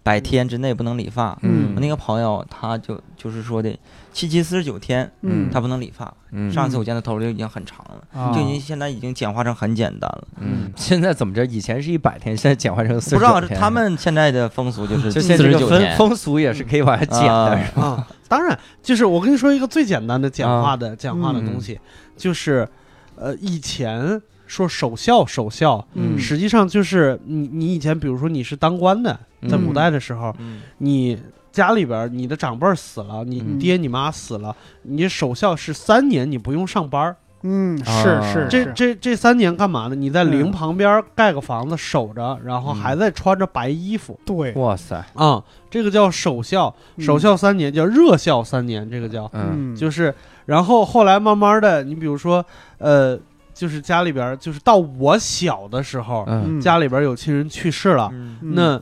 百天之内不能理发。嗯我那个朋友他就就是说的七七四十九天嗯他不能理发。嗯上次我见他头发就已经很长了，啊就已经现在已经简化成很简单了。嗯，现在怎么着？以前是一百天，现在简化成四十不知道他们现在的风俗就是 就四现在这个风十九天。风俗也是可以往下减的啊，是吧啊，当然，就是我跟你说一个最简单的简化啊的、简化的嗯东西，就是呃，以前说守孝守孝，嗯实际上就是你你以前比如说你是当官的，在嗯。古代的时候，嗯。你家里边儿你的长辈儿死了，你你爹你妈死了，你守孝是三年，你不用上班儿。嗯，啊是是这。这这三年干嘛呢？你在陵嗯旁边儿盖个房子守着，然后嗯。还在穿着白衣服对，哇塞，啊、这个叫守孝，嗯守孝三年叫热孝三年，这个叫。嗯。嗯，就是，然后后来慢慢的，你比如说，呃，就是家里边儿，就是到我小的时候，嗯，家里边儿有亲人去世了，那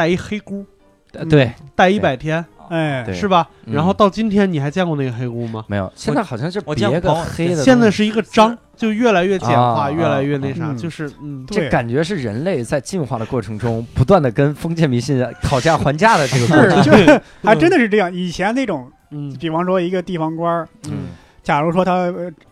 带一黑姑，呃对，带一百天，哎，是吧？嗯。然后到今天，你还见过那个黑箍吗？没有，现在好像是别个黑的，现在是一个章，就越来越简化，啊越来越那啥，嗯就是嗯，这感觉是人类在进化的过程中，不断的跟封建迷信讨价还价的这个过程。是，就是 还真的是这样。以前那种，嗯。比方说一个地方官儿，嗯假如说他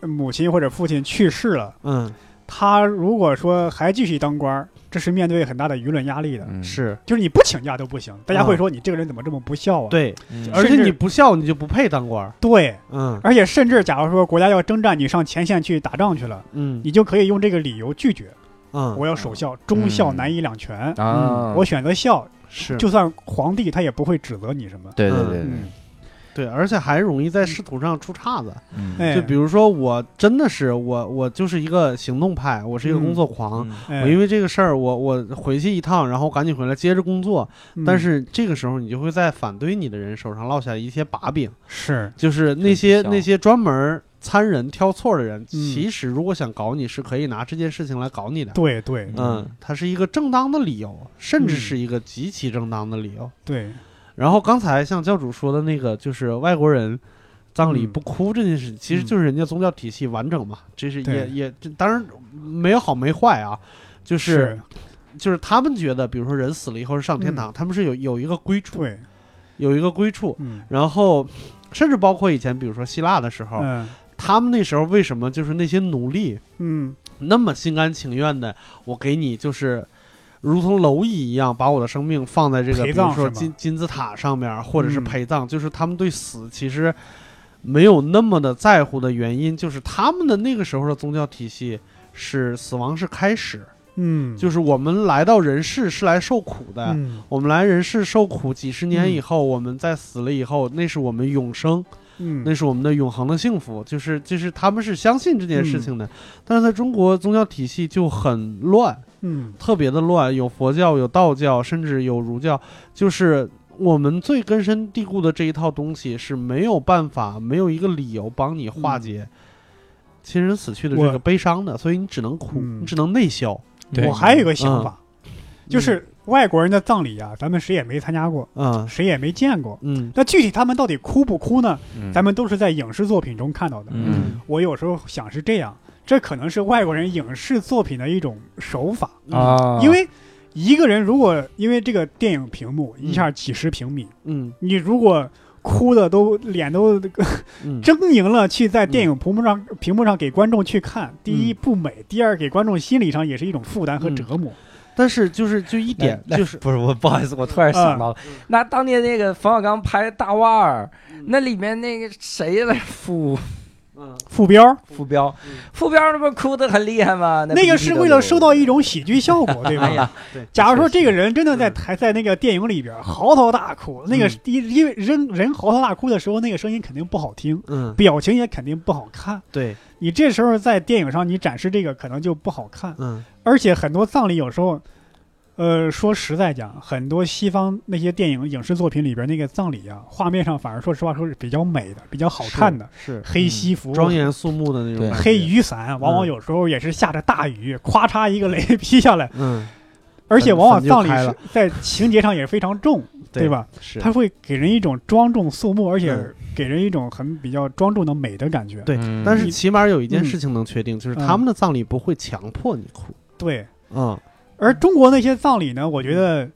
呃母亲或者父亲去世了，嗯，他如果说还继续当官儿，这是面对很大的舆论压力的。嗯，是。就是你不请假都不行，大家会说你这个人怎么这么不孝啊？对，嗯。而且你不孝，你就不配当官儿。对，嗯。而且甚至假如说国家要征战，你上前线去打仗去了，嗯。你就可以用这个理由拒绝，嗯，我要守孝，忠孝嗯难以两全。啊，我选择孝，是。就算皇帝他也不会指责你什么。对对对对，嗯，对，而且还容易在仕途上出岔子。就比如说，我真的是我，我就是一个行动派，我是一个嗯工作狂。我因为这个事儿，我我回去一趟，然后赶紧回来接着工作。嗯但是这个时候，你就会在反对你的人手上落下一些把柄，是就是那些那些专门参人挑错的人，嗯其实如果想搞你，是可以拿这件事情来搞你的。对对嗯，它是一个正当的理由，甚至嗯是一个极其正当的理由。对，然后刚才像教主说的那个，就是外国人葬礼嗯。不哭这件事，其实就是人家宗教体系完整嘛，这是也也这当然没有好没坏啊，就是就是他们觉得，比如说人死了以后是上天堂，他们是有有一个归处，对，有一个归处，嗯。然后甚至包括以前比如说希腊的时候，嗯。他们那时候为什么就是那些奴隶嗯。那么心甘情愿的，我给你就是。如同蝼蚁一样，把我的生命放在这个，比如说金金字塔上面，或者是嗯。陪葬，就是他们对死其实没有那么的在乎的原因，就是他们的那个时候的宗教体系是死亡是开始，嗯，就是我们来到人世是来受苦的，嗯。我们来人世受苦几十年以后，我们在死了以后，那是我们永生，嗯那是我们的永恒的幸福，就是就是他们是相信这件事情的。但是在中国宗教体系就很乱，嗯特别的乱，有佛教，有道教，甚至有儒教，就是。我们最根深蒂固的这一套东西是没有办法，没有一个理由帮你化解亲人死去的这个悲伤的，所以你只能哭，嗯你只能内消。我还有一个想嗯法，就是外国人的葬礼啊，咱们谁也没参加过，嗯。谁也没见过。嗯。那具体他们到底哭不哭呢？嗯。咱们都是在影视作品中看到的。嗯。我有时候想是这样，这可能是外国人影视作品的一种手法，啊，因为一个人如果因为这个电影屏幕一下几十平米，嗯。你如果哭的都脸都 嗯。狰狞了，去在电影屏幕上屏幕上给观众去看，第一嗯。不美，第二给观众心理上也是一种负担和嗯。折磨。但是就是就一点就是不是我不好意思，我突然想到了，那当年那个冯小刚拍《大腕儿》，那里面那个谁来副嗯。副标。副标。嗯，副标那不 खू 得很厉害吗？那个是为了收到一种喜剧效果，对吧？假如说这个人真的在台在那个电影里边嚎啕大哭，那个嗯。因因为人人嚎啕大哭的时候，那个声音肯定不好听，嗯。表情也肯定不好看。对。你这时候在电影上你展示这个可能就不好看，嗯。而且很多葬礼有时候，呃，说实在讲，很多西方那些电影影视作品里边那个葬礼啊，画面上反而说实话说是比较美的，比较好看的，是黑西服、庄严肃穆的那种黑雨伞，往往有时候也是下着大雨，咵嚓一个雷 劈下来，嗯而且往往葬礼在情节上也非常重，对吧？是它会给人一种庄重肃穆，而且嗯给人一种很比较庄重的美的感觉。对嗯但是起码有一件嗯事情能确定，就是嗯他们的葬礼不会强迫你哭。对，嗯而中国那些葬礼呢，我觉得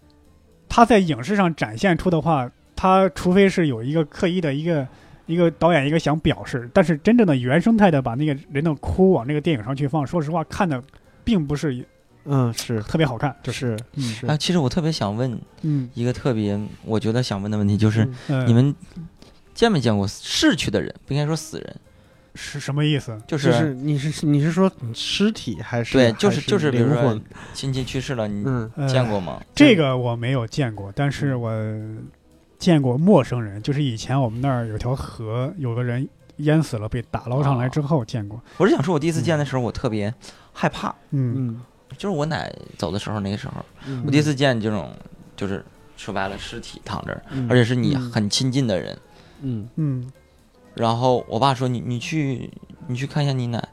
他在影视上展现出的话，他除非是有一个刻意的一个一个导演一个想表示，但是真正的原生态的把那个人的哭往那个电影上去放，说实话看的并不是嗯是。特别好看。就是，是嗯。是。啊，其实我特别想问嗯，一个特别我觉得想问的问题，就是嗯。呃你们见没见过逝去的人？不应该说死人，是什么意思？就就是是你是你是说尸体还是对，就是还就是比如说？亲戚去世了，你见过吗？这个我没有见过，但是我见过陌生人，就是以前我们那儿有条河，有个人淹死了，被打捞上来之后见过。我是想说，我第一次见的时候，我特别害怕，嗯嗯就是我奶走的时候，那个时候，嗯我第一次见这种，就是说白了，尸体躺这儿，嗯而且是你嗯很亲近的人。嗯嗯然后我爸说你你去你去看一下你奶，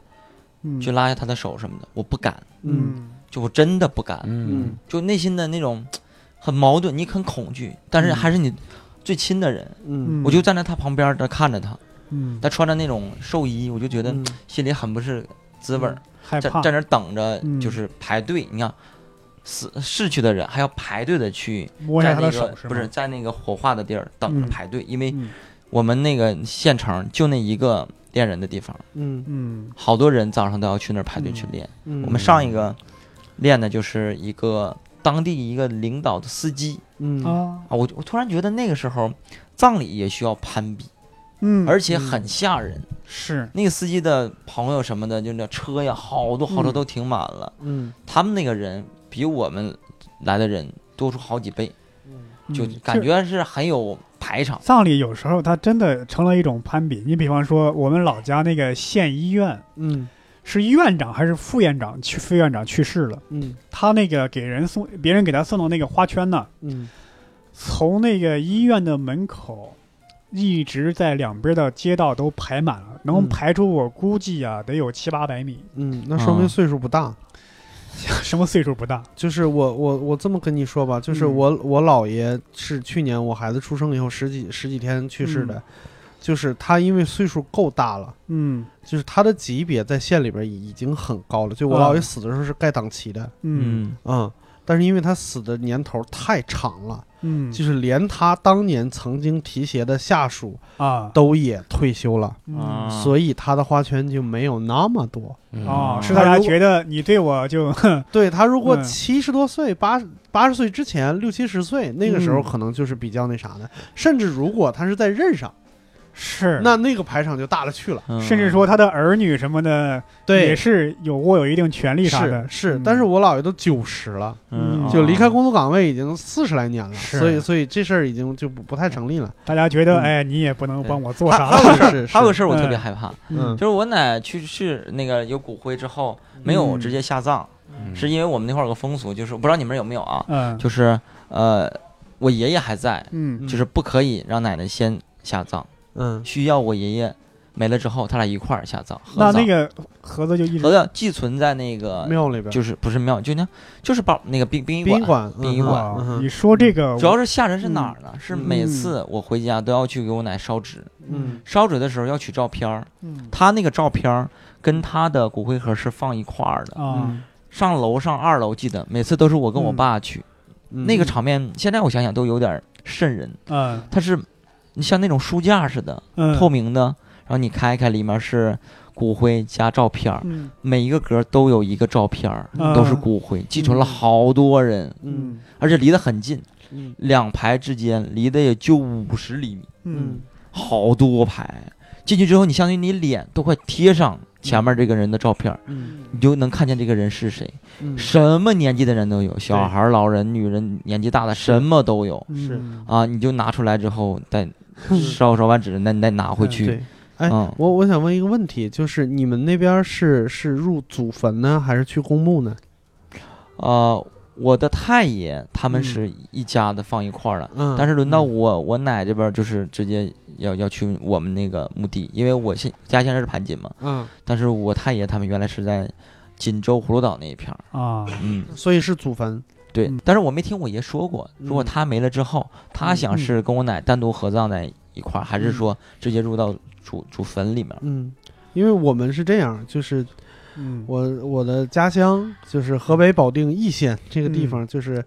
嗯，去拉一下她的手什么的，我不敢，嗯。嗯就我真的不敢，嗯。就内心的那种很矛盾，你很恐惧，但是嗯还是你最亲的人，嗯。嗯我就站在他旁边儿，在看着他，嗯。他穿着那种寿衣，我就觉得嗯。心里很不是滋味儿，害怕。在在那儿等着嗯。就是排队，你看。死逝去的人还要排队的去摸下他在那个的手不是在那个火化的地儿等着嗯。排队，因为嗯我们那个县城就那一个练人的地方，嗯。嗯好多人早上都要去那儿排队去练。嗯。我们上一个练的就是一个当地一个领导的司机。嗯。啊。啊，我我突然觉得那个时候葬礼也需要攀比，嗯，而且很吓人。是。那个司机的朋友什么的，就那车呀，好多好多嗯都停满了。嗯。他们那个人比我们来的人多出好几倍，就嗯感觉是很有排场。葬礼有时候它真的成了一种攀比。你比方说，我们老家那个县医院嗯是院长还是副院长去副院长去世了，嗯他那个给人送别人给他送的那个花圈呢，嗯从那个医院的门口。一直在两边的街道都排满了，能嗯排出我估计啊，得有七八百米。嗯，那说明啊岁数不大。什么岁数不大？就是我我我这么跟你说吧，就是嗯我、我姥爷是去年我孩子出生以后十几十几天去世的，嗯就是他因为岁数够大了，嗯就是他的级别在县里边已经很高了。就我啊姥爷死的时候是盖党旗的，嗯嗯，但是因为他死的年头太长了，嗯。就是连他当年曾经提携的下属啊。都也退休了，嗯。所以他的花圈就没有那么多。嗯。哦，是大家觉得你对我就 对他如果嗯。七十多岁、八八十岁之前六七十岁，那个时候嗯可能就是比较那啥的。甚至如果他是在任上，是。那那个排场就大了去了。嗯。甚至说他的儿女什么的对。也，是有握有一定权利啥的，是是，嗯。但是我姥爷都九十了，嗯就离开工作岗位已经四十来年了，是。所以所以这事儿已经就不不太成立了。大家觉得嗯。哎，你也不能帮我做啥。还有个事 还有个事儿我嗯特别害怕，嗯。就是我奶去世那个有骨灰之后没有直接下葬，嗯。是因为我们那块儿有个风俗，就是我不知道你们有没有啊，嗯。就是呃我爷爷还在，嗯。就是不可以让奶奶先下葬，嗯。需要我爷爷没了之后他俩一块儿下葬。合葬。那那个盒子就一直盒子寄存在那个庙里边就是不是庙，就那就是把那个殡殡仪殡仪馆。殡仪馆。啊嗯哼。你说这个主要是吓人是哪儿呢？是嗯每次我回家都要去给我奶烧纸，嗯。烧纸的时候要取照片儿，嗯。他那个照片儿跟他的骨灰盒是放一块儿的。啊上楼上二楼，记得每次都是我跟我嗯。爸去，嗯。那个场面现在我想想都有点瘆人。嗯。他是你像那种书架似的，嗯透明的，然后你开开，里面是骨灰加照片儿，嗯每一个格都有一个照片儿，嗯都是骨灰，寄存了好多人，嗯而且离得很近，嗯两排之间离得也就五十厘米，嗯好多排。进去之后，你相当于你脸都快贴上前面这个人的照片你就能看见这个人是谁。嗯什么年纪的人都有，小孩、老人、女人、年纪大的，什么都有啊！你就拿出来之后，再烧烧完纸，那再拿回去。对。哎嗯，我我想问一个问题，就是你们那边是是入祖坟呢，还是去公墓呢？呃，我的太爷他们嗯是一家的放一块儿的，嗯，但是轮到嗯我我奶这边儿就是直接要要去我们那个墓地，因为我现家乡是盘锦嘛，嗯，但是我太爷他们原来是在锦州葫芦岛那一片儿，啊嗯，所以是祖坟。对嗯，但是我没听我爷说过，如果嗯他没了之后，他想是跟我奶单独合葬在一块儿，还是说直接入到祖祖坟里面？嗯，因为我们是这样，就是嗯我我的家乡就是河北保定易县这个地嗯方，就是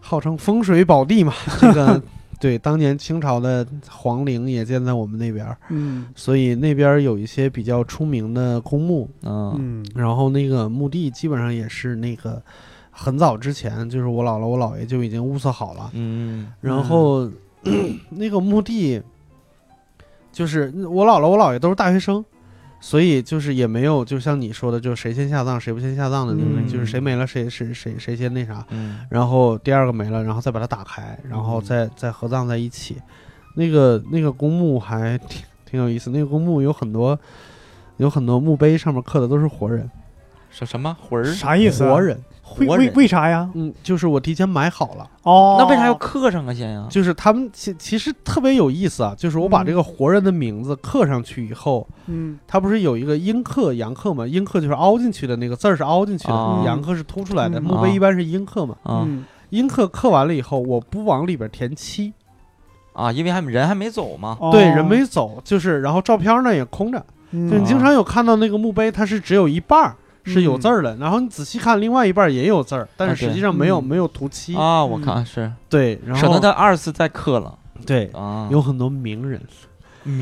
号称风水宝地嘛。这个 对，当年清朝的皇陵也建在我们那边儿，嗯所以那边儿有一些比较出名的公墓，嗯嗯然后那个墓地基本上也是那个很早之前，就是我姥姥我姥爷就已经物色好了，嗯然后、那个墓地就是我姥姥我姥爷都是大学生。所以就是也没有，就像你说的，就谁先下葬谁不先下葬的那种，嗯就是谁没了谁谁谁谁先那啥，嗯然后第二个没了，然后再把它打开，然后再再合葬在一起。那个那个公墓还挺挺有意思，那个公墓有很多有很多墓碑上面刻的都是活人，什什么魂儿？啥意思啊？活人，为为？为啥呀？嗯，就是我提前买好了，哦，那为啥要刻上啊？先呀？就是他们其其实特别有意思啊，就是我把嗯这个活人的名字刻上去以后，嗯它不是有一个阴刻、阳刻嘛？阴刻就是凹进去的那个字儿是凹进去的，啊阳刻是凸出来的。嗯墓碑一般是阴刻嘛，啊嗯阴刻刻完了以后，我不往里边填漆，啊，因为还人还没走嘛。哦对，人没走，就是然后照片呢也空着，就你嗯经常有看到那个墓碑，它是只有一半儿是有字儿的，然后你仔细看，另外一半儿也有字儿，但是实际上没有、嗯。没有涂漆。啊，我看是，对，然省得后他二次再刻了。对啊。有很多名人，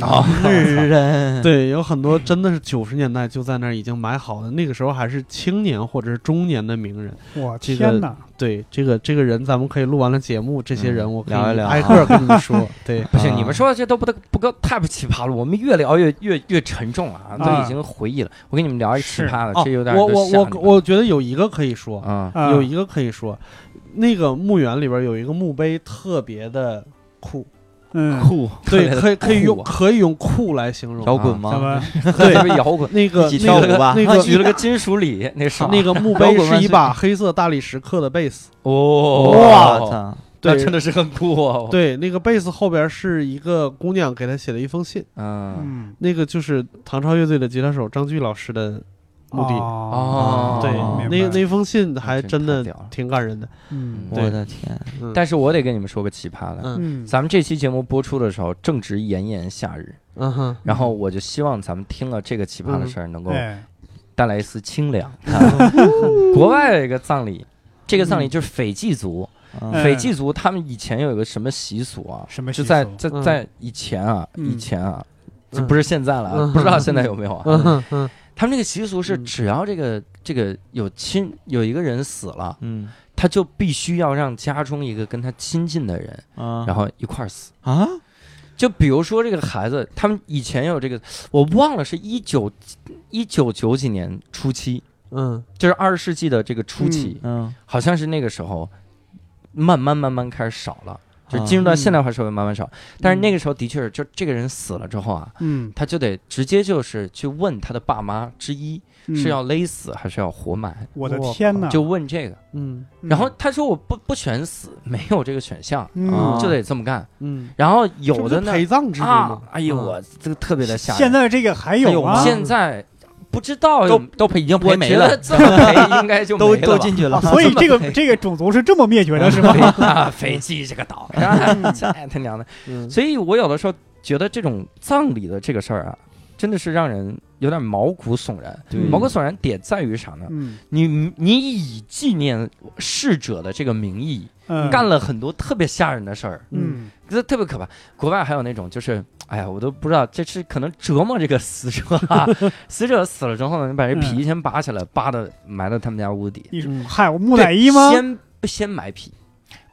啊，人对，有很多真的是九十年代就在那儿已经买好的，那个时候还是青年或者是中年的名人。我这个天哪！对，这个这个人咱们可以录完了节目，这些人嗯我可以聊一聊挨个跟你们说。对，不行，啊你们说的这都不得不够太不奇葩了，我们越聊越越越沉重啊，都已经回忆了。我跟你们聊一奇葩的，哦这有点我我我我觉得有一个可以说，有一个可以说，那个墓园里边有一个墓碑特别的酷，嗯酷，对，可以可以用可以用酷来形容。摇滚吗？么 对摇滚，那个那个那 个举了个金属礼，那是 那个墓碑是一把黑色大理石刻的贝斯，哦，我操！对那真的是很酷哦。，对，那个贝斯后边是一个姑娘给他写的一封信，嗯，嗯那个就是唐朝乐队的吉他手张炬老师的墓地。哦对，那那封信还真真的挺感人的。嗯。我的天，嗯，但是我得跟你们说个奇葩的，嗯。嗯。咱们这期节目播出的时候正值炎炎夏日，嗯哼，然后我就希望咱们听了这个奇葩的事儿，能够哎带来一丝清凉。啊 国外有一个葬礼，这个葬礼就是斐济族，斐济族他们以前有一个什么习俗啊？什么习俗？就在在嗯。在以前啊，嗯。以前啊，这嗯不是现在了不知道现在有没有啊？他们这个习俗是，嗯。只要这个这个有亲有一个人死了，嗯。他就必须要让家中一个跟他亲近的人，啊。然后一块儿死。啊？就比如说这个孩子，他们以前有这个，我忘了是一九一九九几年初期，嗯。就是二十世纪的这个初期，嗯好像是那个时候，慢慢慢慢开始少了，就进入到现代化社会慢慢少。但是那个时候的确是，就这个人死了之后啊，嗯，他就得直接就是去问他的爸妈之一嗯是要勒死还是要活埋，我的天哪！就问这个。嗯嗯然后他说我不不选死，没有这个选项，嗯啊就得这么干。嗯，然后有的呢不是陪葬制度哎呦嗯我这个特别的吓人。现在这个还有吗？还有吗现在不知道都都赔已经赔没了，这么赔应该就 都没了吧。都进去了。啊，所以这个这个种族是这么灭绝的，是吗？斐啊斐济这个岛，啊他娘的！嗯。所以我有的时候觉得这种葬礼的这个事儿啊，真的是让人有点毛骨悚然。毛骨悚然点在于啥呢？嗯你你以纪念逝者的这个名义，嗯，干了很多特别吓人的事儿，嗯这特别可怕。国外还有那种就是，哎呀，我都不知道这是可能折磨这个死者啊。死者死了之后呢，你把这皮先扒下来，扒的埋到他们家屋底。嗨，我木乃伊吗？先先埋皮，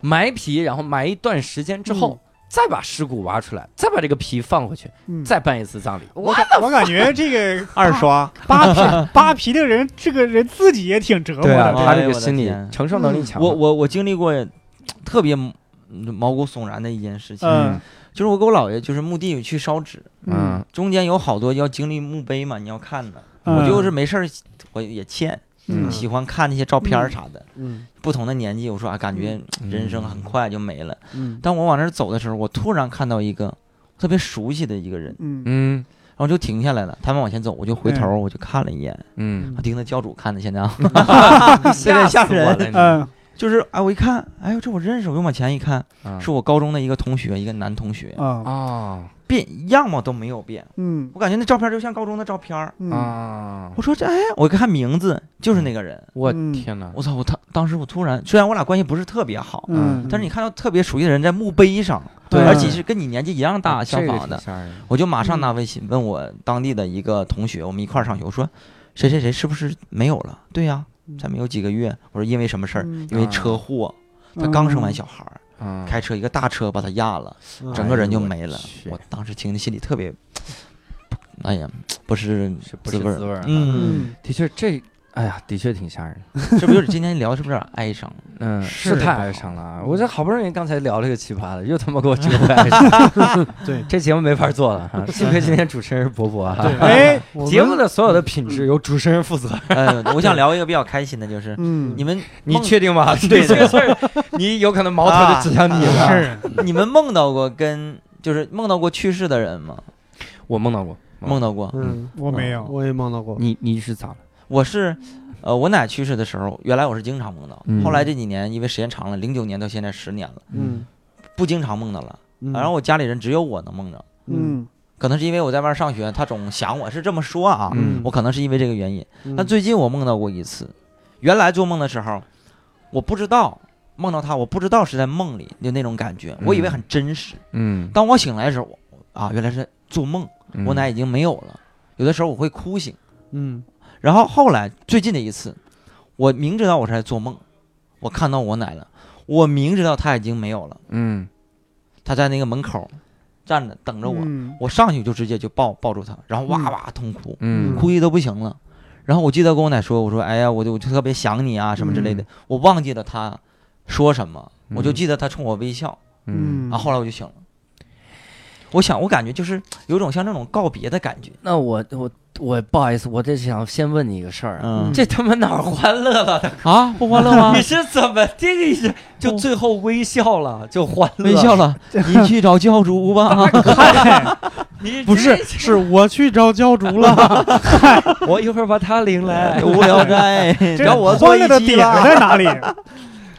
埋皮，然后埋一段时间之后，再把尸骨挖出来，再把这个皮放回去，嗯再办一次葬礼。我感我感觉这个 二刷，扒皮扒皮的人，这个人自己也挺折磨对啊，的。他哎呦我的这个心理天承受能力强。我我我经历过特别毛骨悚然的一件事情，嗯就是我给我姥爷就是墓地里去烧纸，嗯中间有好多要经历墓碑嘛，你要看的。嗯我就是没事儿，我也欠，嗯。喜欢看那些照片儿啥的。嗯。不同的年纪，我说啊，感觉人生很快就没了。嗯。当我往那儿走的时候，我突然看到一个特别熟悉的一个人，嗯。嗯。然后就停下来了。他们往前走，我就回头嗯。我就看了一眼，嗯，我盯着教主看的，现在啊，吓死我了！嗯。就是哎，我一看，哎呦，这我认识，我就往前一看，是我高中的一个同学，一个男同学，啊。啊变样貌都没有变，嗯我感觉那照片就像高中的照片儿。嗯啊！我说这哎，我一看名字就是那个人，我嗯天哪！我操！我当当时我突然，虽然我俩关系不是特别好，嗯，但是你看到特别熟悉的人在墓碑上，对而且是跟你年纪一样大相这个仿的我就马上拿微信问我当地的一个同学，我们一块儿上学，我说谁谁谁是不是没有了？对呀，才没有几个月。我说因为什么事儿？嗯因为车祸，他刚生完小孩儿，嗯，开车一个大车把他压了，嗯整个人就没了。去我当时听的心里特别，哎呀，不是是不是滋味儿滋味儿啊？嗯，的确这。哎呀，的确挺吓人。这不就是今天聊是不是有点哀伤？嗯，是是太哀伤了啊。我这好不容易刚才聊了个奇葩的，又他妈给我折回哀伤。对这节目没法做了哈。幸亏今天主持人是伯伯哈。对 哎节目的所有的品质由主持人负责。嗯，我想聊一个比较开心的，就是嗯你们你确定吗？对这个事儿，你有可能矛头就指向你了。是你们梦到过跟就是梦到过去世的人吗？我梦到过，梦到过。嗯，我没有，我也梦到过。你你是咋了？我是，呃，我奶去世的时候，原来我是经常梦到，嗯后来这几年因为时间长了，零九年到现在十年了，嗯，不经常梦到了。嗯然后我家里人只有我能梦着，嗯可能是因为我在外面上学，他总想我是这么说啊，嗯我可能是因为这个原因。嗯但最近我梦到过一次，原来做梦的时候，我不知道梦到他，我不知道是在梦里就那种感觉，我以为很真实。嗯，当我醒来的时候，啊，原来是做梦，嗯我奶已经没有了。有的时候我会哭醒。嗯然后后来最近的一次，我明知道我是在做梦，我看到我奶了，我明知道她已经没有了，嗯。她在那个门口站着等着我，嗯。我上去就直接就抱抱住她，然后哇哇痛哭，嗯。哭的都不行了。然后我记得跟我奶说，我说哎呀，我就我就特别想你啊什么之类的，嗯我忘记了她说什么，我就嗯记得她冲我微笑，嗯。然后后来我就醒了。我想，我感觉就是有种像那种告别的感觉，那我我我不好意思，我这想先问你一个事儿啊，嗯，这他妈哪儿欢乐了？啊不欢乐吗 你？是怎么定义是就最后微笑了就欢乐？微笑，了，你去找教主吧。你不是，是我去找教主了。我一会儿把他领来。无聊斋，这找我做一欢乐的点。在哪里？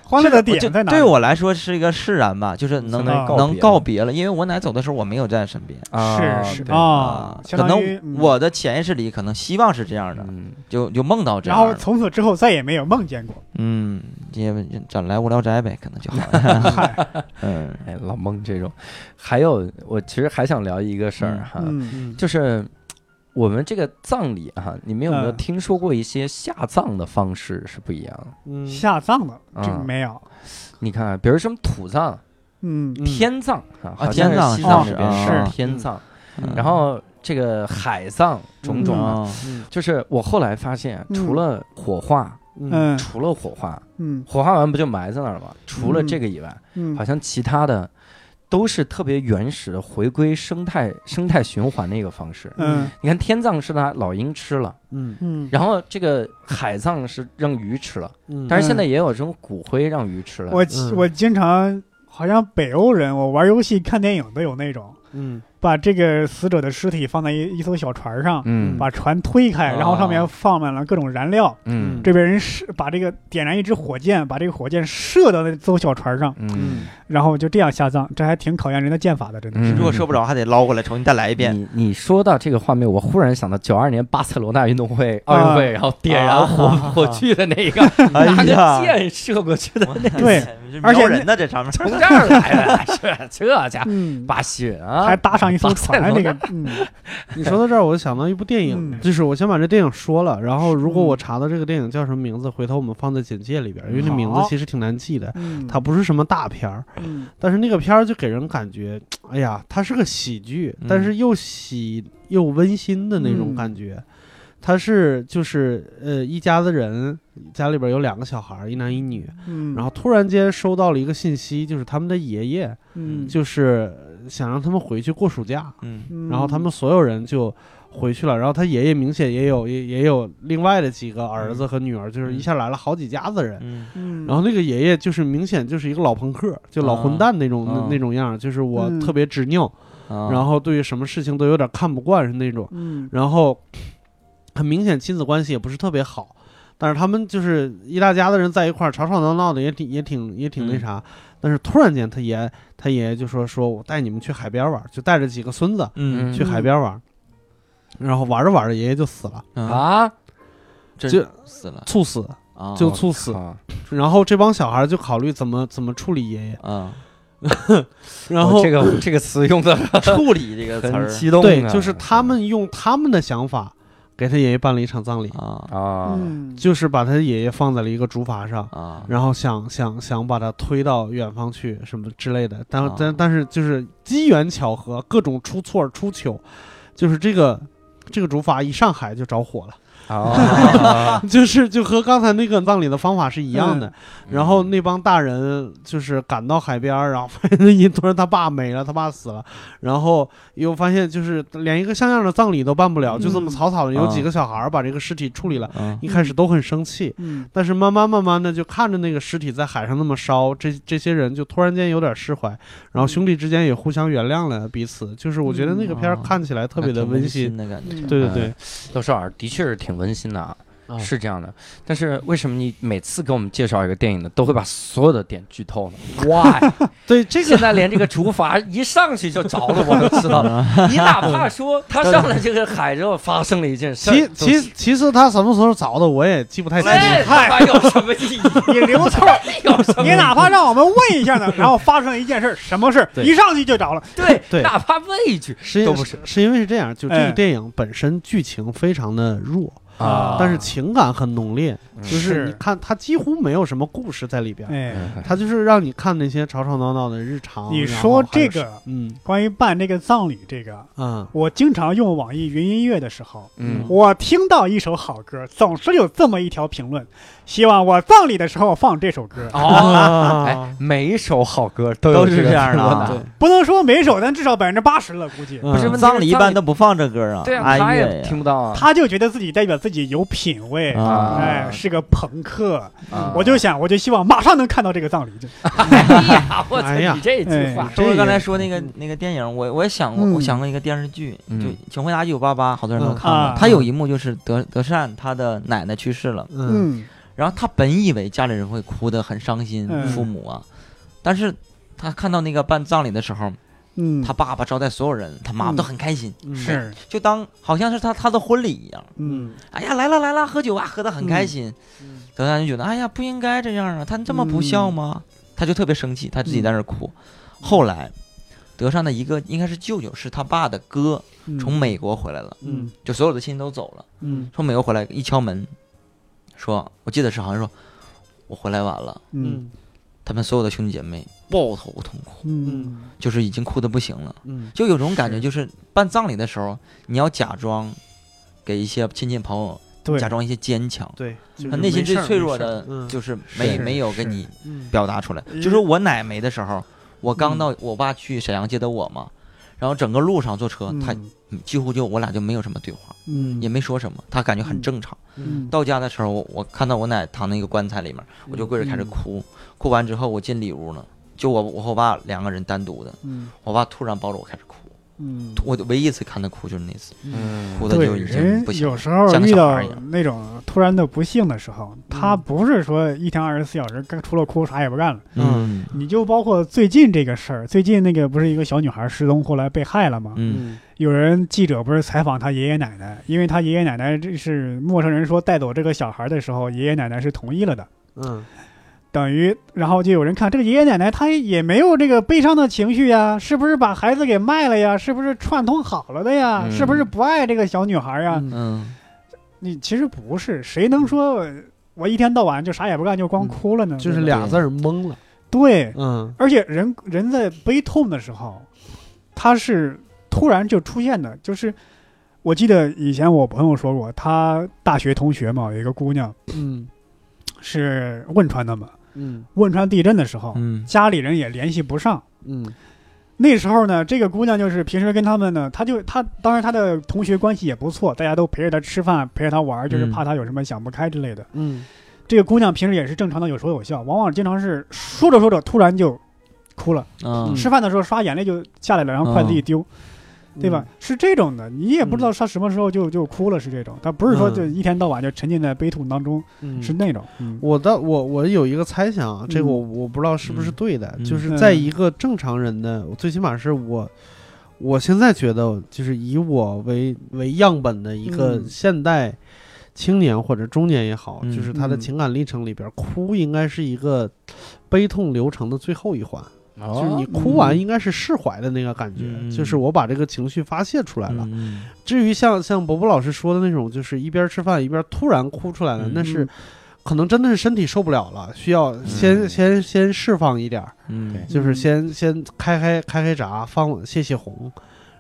欢乐的点在哪？对我来说是一个释然吧，就是能能告别了，因为我奶走的时候我没有在身边啊是是对啊，可能我的潜意识里可能希望是这样的，嗯，就就梦到这样然后，从此之后再也没有梦见过。嗯，也咱来无聊斋呗，可能就好 了，嗨，嗯哎，老梦这种，还有我其实还想聊一个事儿哈，就是我们这个葬礼哈，你们有没有嗯。听说过一些下葬的方式是不一样？的？嗯。下葬的，这个嗯没有。你看，比如什么土葬、嗯。嗯。天葬啊，好像天葬是西藏是这边是天葬，嗯。然后这个海葬种种啊，就是我后来发现，嗯。除了火化，嗯。嗯。除了火化，嗯。火化完不就埋在那儿了吗？除了嗯。这个以外，嗯。好像其他的都是特别原始的回归生态生态循环的一个方式。嗯。你看天葬是拿老鹰吃了，嗯。嗯，然后这个海葬是让鱼吃了，嗯，但是现在也有这种骨灰让鱼吃了。我嗯我经常好像北欧人，我玩游戏看电影都有那种，嗯把这个死者的尸体放在一一艘小船上，嗯。把船推开，然后上面放满了各种燃料。嗯。这边人是把这个点燃一支火箭，把这个火箭射到那艘小船上，嗯，然后就这样下葬，这还挺考验人的剑法的，真的是。嗯如果射不着，还得捞过来重新再来一遍。你你说到这个画面，我忽然想到九二年巴塞罗那运动会奥运会，然后点燃火火炬的那个，哎拿呀个箭射过去的那个，对而且人呢，这上面从这儿来的，是这家巴西人啊，还搭上一艘船，那那个，嗯。你说到这儿，我就想到一部电影，嗯。就是我先把这电影说了，然后如果嗯。我查到这个电影叫什么名字，回头我们放在简介里边，因为那名字其实挺难记的，嗯，它不是什么大片儿，嗯。但是那个片儿就给人感觉，哎呀，它是个喜剧，嗯但是又喜又温馨的那种嗯。感觉。它是就是呃一家子人，家里边有两个小孩儿，一男一女，嗯，然后突然间收到了一个信息，就是他们的爷爷嗯，就是想让他们回去过暑假，嗯。嗯。然后他们所有人就回去了，然后他爷爷明显也有也也有另外的几个儿子和女儿，就是一下来了好几家子人。嗯。嗯，然后那个爷爷就是明显就是一个老朋克，就老混蛋那种、啊那那种样，就是我嗯。特别执拗，啊。然后对于什么事情都有点看不惯是那种，嗯。然后很明显亲子关系也不是特别好，但是他们就是一大家子人在一块儿吵吵闹闹的，也挺也挺也挺那嗯。啥。但是突然间他爷他爷爷就说说我带你们去海边玩，就带着几个孙子嗯去海边玩，然后玩着玩着爷爷就死了，啊，就死了猝死，啊，就猝死。靠。然后这帮小孩就考虑怎么怎么处理爷爷，啊，然后我这个这个词用的处理这个词很儿激动啊，对，就是他们用他们的想法给他爷爷办了一场葬礼，啊。啊，嗯，就是把他爷爷放在了一个竹筏上。啊，然后想想想把他推到远方去，什么之类的，但啊。但但是就是机缘巧合，各种出错出糗，就是这个这个竹筏一上海就着火了，啊，就是就和刚才那个葬礼的方法是一样的。嗯然后那帮大人就是赶到海边儿，然后发现那一突然他爸没了，他爸死了，然后又发现就是连一个像样的葬礼都办不了，就这么嗯草草的有啊几个小孩儿把这个尸体处理了。啊一开始都很生气，嗯但是慢慢慢慢的就看着那个尸体在海上那么烧，这这些人就突然间有点释怀，然后兄弟之间也互相原谅了彼此。就是我觉得那个片儿嗯看起来特别的挺温温馨。的感觉，嗯对对对，窦少儿的确是挺温馨的啊。啊是这样的，但是为什么你每次给我们介绍一个电影呢，都会把所有的点剧透呢？Why？对这个现在连这个竹筏一上去就着了，我都知道了。你哪怕说他上了这个海之后发生了一件事，其其其实他什么时候着的我也记不太清楚。这他有什么意义？你留错，有什么？你哪怕让我们问一下呢，然后发生了一件事，什么事一上去就着了。对对哪怕问一句是因都不是是因为是这样，就这哎个电影本身剧情非常的弱，啊。但是情感很浓烈，嗯。就是是。你看他几乎没有什么故事在里边，哎，它就是让你看那些吵吵闹闹的日常。你说这个嗯。关于办这个葬礼这个，嗯。我经常用网易云音乐的时候，嗯。我听到一首好歌，总是有这么一条评论，希望我葬礼的时候放这首歌。哦，哎，每一首好歌都都是这样的不能说每首，但至少百分之八十了，估计。嗯。不是葬礼一般都不放这歌啊，对啊，他也听不到啊。他就觉得自己代表自己有品位，啊。哎，是个朋克。啊。我就想，我就希望马上能看到这个葬礼。就哎呀，我操！哎呀。你这句话。哎，周哥刚才说那个那个电影，我我也想过，嗯。我想过一个电视剧，嗯就《请回答一九八八》，好多人都嗯看过。啊。他有一幕就是德德善他的奶奶去世了，嗯。嗯然后他本以为家里人会哭得很伤心，嗯父母啊，但是他看到那个办葬礼的时候，嗯，他爸爸招待所有人，他妈妈嗯都很开心，嗯是，就当好像是他他的婚礼一样。嗯哎呀，来了来了，喝酒啊，喝得很开心。嗯德善就觉得，哎呀，不应该这样啊，他这么不孝吗？他就特别生气，他自己在那儿哭。后来，德善的一个应该是舅舅，是他爸的哥，嗯从美国回来了，嗯就所有的亲戚都走了。嗯从美国回来一敲门，说，我记得是好像说，我回来晚了。嗯他们所有的兄弟姐妹抱头痛哭，嗯。就是已经哭得不行了。嗯。就有种感觉，就是办葬礼的时候，你要假装给一些亲戚朋友对，假装一些坚强，对，他内心最脆弱的嗯。就是没没有跟你嗯。表达出来。就是我奶没的时候，我刚嗯到我爸去沈阳接的我嘛，然后整个路上坐车，他几乎就我俩就没有什么对话，嗯。也没说什么，他感觉很嗯正常。嗯。到家的时候，我我看到我奶躺那个棺材里面，我就跪着开始嗯。哭，哭完之后我进里屋了，就我我和我爸两个人单独的，嗯。我爸突然抱着我开始哭，嗯，我唯一一次看他哭就是那次，嗯。哭的就已经人不行了，有时候像遇到。那种突然的不幸的时候，他嗯不是说一天二十四小时干除了哭啥也不干了。嗯。你就包括最近这个事儿，最近那个不是一个小女孩失踪，后来被害了吗？嗯。有人记者不是采访他爷爷奶奶，因为他爷爷奶奶这是陌生人说带走这个小孩的时候，爷爷奶奶是同意了的，嗯等于然后就有人看这个爷爷奶奶他也没有这个悲伤的情绪呀，是不是把孩子给卖了呀？是不是串通好了的呀？嗯是不是不爱这个小女孩呀？嗯嗯你其实不是，谁能说我一天到晚就啥也不干就光哭了呢？就是俩字儿懵了，对，嗯而且人人在悲痛的时候，他是突然就出现的。就是我记得以前我朋友说过，他大学同学嘛，有一个姑娘嗯是汶川的嘛，嗯。汶川地震的时候，嗯。家里人也联系不上。嗯。那时候呢，这个姑娘就是平时跟他们呢，她就她当然她的同学关系也不错，大家都陪着她吃饭，陪着她玩，就是嗯。怕她有什么想不开之类的。嗯。这个姑娘平时也是正常的有说有笑，往往经常是说着说着突然就哭了。嗯。吃饭的时候刷眼泪就下来了，然后筷子一丢，对吧？是这种的，你也不知道他什么时候就就哭了，是这种。他不是说嗯。就一天到晚就沉浸在悲痛当中，嗯。是那种。嗯。我的我我有一个猜想啊，这个嗯。我我不知道是不是对的，嗯。就是在一个正常人的，最起码是我，我现在觉得就是以我为为样本的一个嗯。现代青年或者中年也好，嗯。就是他的嗯。情感历程里边，哭应该是一个悲痛流程的最后一环，就是你哭完嗯应该是释怀的那个感觉，嗯。就是我把这个情绪发泄出来了。嗯。至于像像伯伯老师说的那种，就是一边吃饭一边突然哭出来的，嗯那是可能真的是身体受不了了，需要先、嗯。先先释放一点儿，嗯。就是先先开开开开闸，放泄泄洪，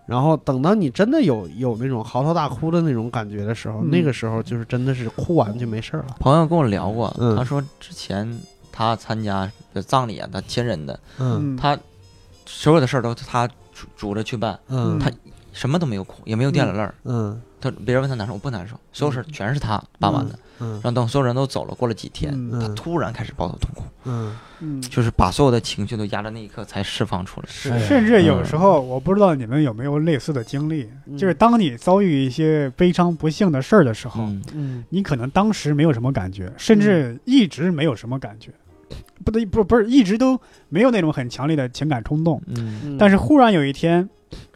然后等到你真的有有那种嚎啕大哭的那种感觉的时候，嗯。那个时候就是真的是哭完就没事儿了。朋友跟我聊过，嗯。他说之前他参加的葬礼啊，他亲人的，嗯。他所有的事儿都他主主着去办，嗯。他什么都没有哭，也没有掉眼泪儿。嗯。他别人问他难受，我不难受，所有事儿全是他办完的。嗯。然后等所有人都走了，过了几天，嗯。他嗯突然开始抱头痛哭，嗯。嗯，就是把所有的情绪都压在那一刻才释放出来。是。甚至有时候我不知道你们有没有类似的经历，嗯。就是当你遭遇一些悲伤不幸的事儿的时候，嗯。嗯。你可能当时没有什么感觉，甚至一直没有什么感觉，不对，不不是一直都没有那种很强烈的情感冲动。嗯。嗯，但是忽然有一天，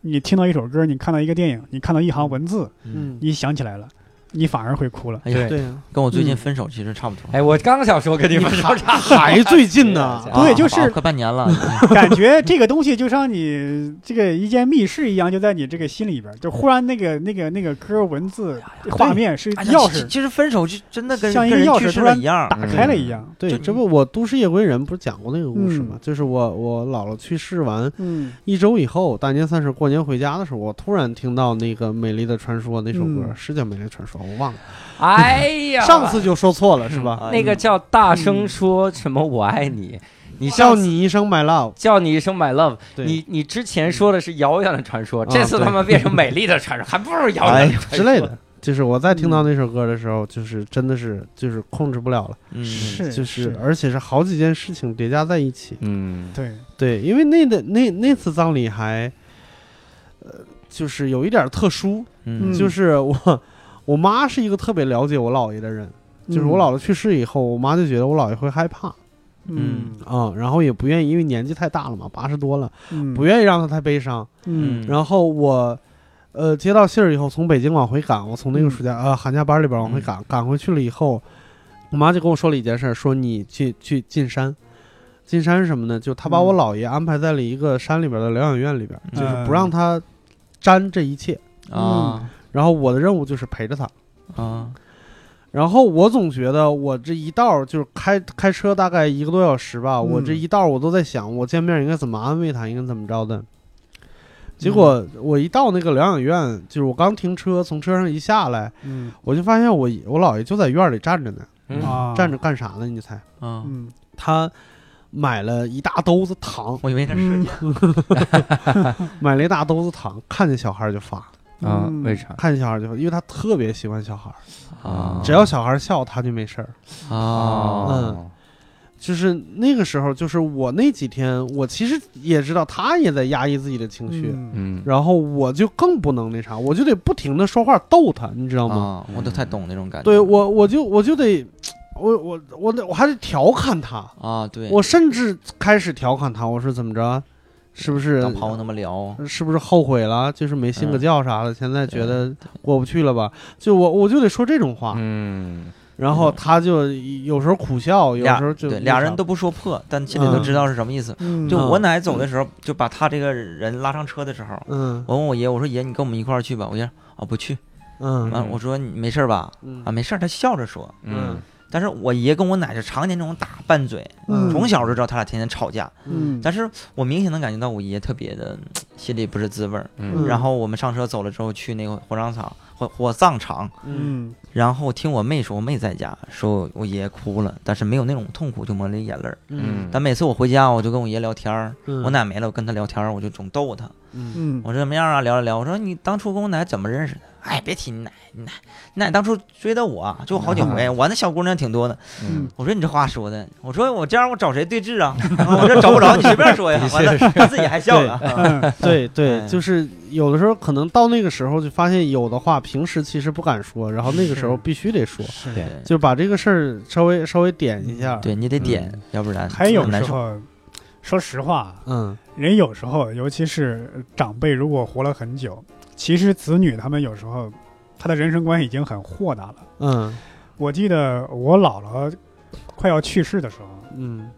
你听到一首歌，你看到一个电影，你看到一行文字，嗯。你想起来了，你反而会哭了。哎呀，对呀，跟我最近嗯分手其实差不多。哎，我刚想说跟你们说差，还最近呢 对对就是啊快半年了。感觉这个东西就像你这个一间密室一样，就在你这个心里边，就忽然那个那个那个歌文字画面是钥匙其其实分手就真的跟像一个钥匙突然一样。打开了一样。对，这不我都市夜归人不是讲过那个故事吗？嗯就是我我姥姥去世完嗯一周以后，大年三十过年回家的时候，我突然听到那个《美丽的传说》那首歌，嗯是叫《美丽传说》，我忘了，哎呀，上次就说错了是吧？哎那个叫大声说什么我爱你，你叫你一声 my love，叫你一声 my love，对。你你之前说的是遥远的传说，啊这次他妈变成美丽的传说，还不如遥哎远的传说。之类的。就是我在听到那首歌的时候，就是真的是就是控制不了了，嗯，是就是而且是好几件事情叠加在一起。嗯，对，对，因为那的那那次葬礼还，呃，就是有一点特殊，就是我我妈是一个特别了解我姥爷的人，就是我姥姥去世以后，我妈就觉得我姥爷会害怕嗯。啊、然后也不愿意，因为年纪太大了嘛，八十多了，嗯，不愿意让他太悲伤。嗯。然后我，呃，接到信儿以后，从北京往回赶，我从那个暑假呃寒假班里边往回赶，赶回去了以后，我妈就跟我说了一件事儿，说你去去进山。进山是什么呢？就她把我嗯。姥爷安排在了一个山里边的疗养院里边，嗯就是不让他沾这一切。啊然后我的任务就是陪着他。啊然后我总觉得我这一道就是开开车大概一个多小时吧，我这嗯一道我都在想，我见面应该怎么安慰他，应该怎么着的。结果我一到那个疗养院，就是我刚停车，从车上一下来，嗯我就发现我我姥爷就在院里站着呢，嗯啊，站着干啥呢？你猜？啊！嗯他买了一大兜子糖，我以为他是嗯，买了一大兜子糖，看见小孩就发，啊，嗯为啥看见小孩就发，因为他特别喜欢小孩儿，啊？只要小孩儿笑，他就没事儿。啊嗯，就是那个时候，就是我那几天，我其实也知道他也在压抑自己的情绪，嗯嗯，然后我就更不能那啥，我就得不停的说话逗他，你知道吗？啊！我都太懂那种感觉。对我，我就我就得，我我我得我还得调侃他，啊，对，我甚至开始调侃他，我说怎么着，是不是当朋友那么聊，是不是后悔了？就是没信个嗯。教啥的，现在觉得过不去了吧？就我我就得说这种话，嗯，然后他就有时候苦笑，有时候就对俩人都不说破，但心里都知道是什么意思。嗯。就嗯。我奶走的时候，就把他这个人拉上车的时候，嗯。我问我爷，我说爷，你跟我们一块儿去吧。我爷啊不去，嗯。完我说你没事吧？嗯。啊没事，他笑着说。嗯但是我爷跟我奶就常年这种打拌嘴，嗯从小就知道他俩天天吵架。嗯但是我明显能感觉到我爷特别的心里不是滋味儿。嗯然后我们上车走了之后，去那个火葬场火火葬场，然后听我妹说，我妹在家说我爷哭了，但是没有那种痛苦，就抹了眼泪儿。嗯但每次我回家，我就跟我爷聊天儿，嗯我奶没了，我跟他聊天儿，我就总逗他。我说怎么样啊？聊了聊。我说你当初跟我奶怎么认识的？哎，别提你奶，你奶，你奶当初追的我，就好几回。我那小姑娘挺多的。嗯我说你这话说的，我说我这样我找谁对峙啊？我这找不着，你随便说呀。完了，他自己还笑了。嗯 对对，哎就是有的时候可能到那个时候就发现有的话平时其实不敢说，然后那个时候必须得说，就把这个事儿稍微稍微点一下。，对你得点，要不然还有很难受。时候，说实话，嗯人有时候，尤其是长辈，如果活了很久，其实子女他们有时候，他的人生观已经很豁达了。嗯我记得我姥姥快要去世的时候，嗯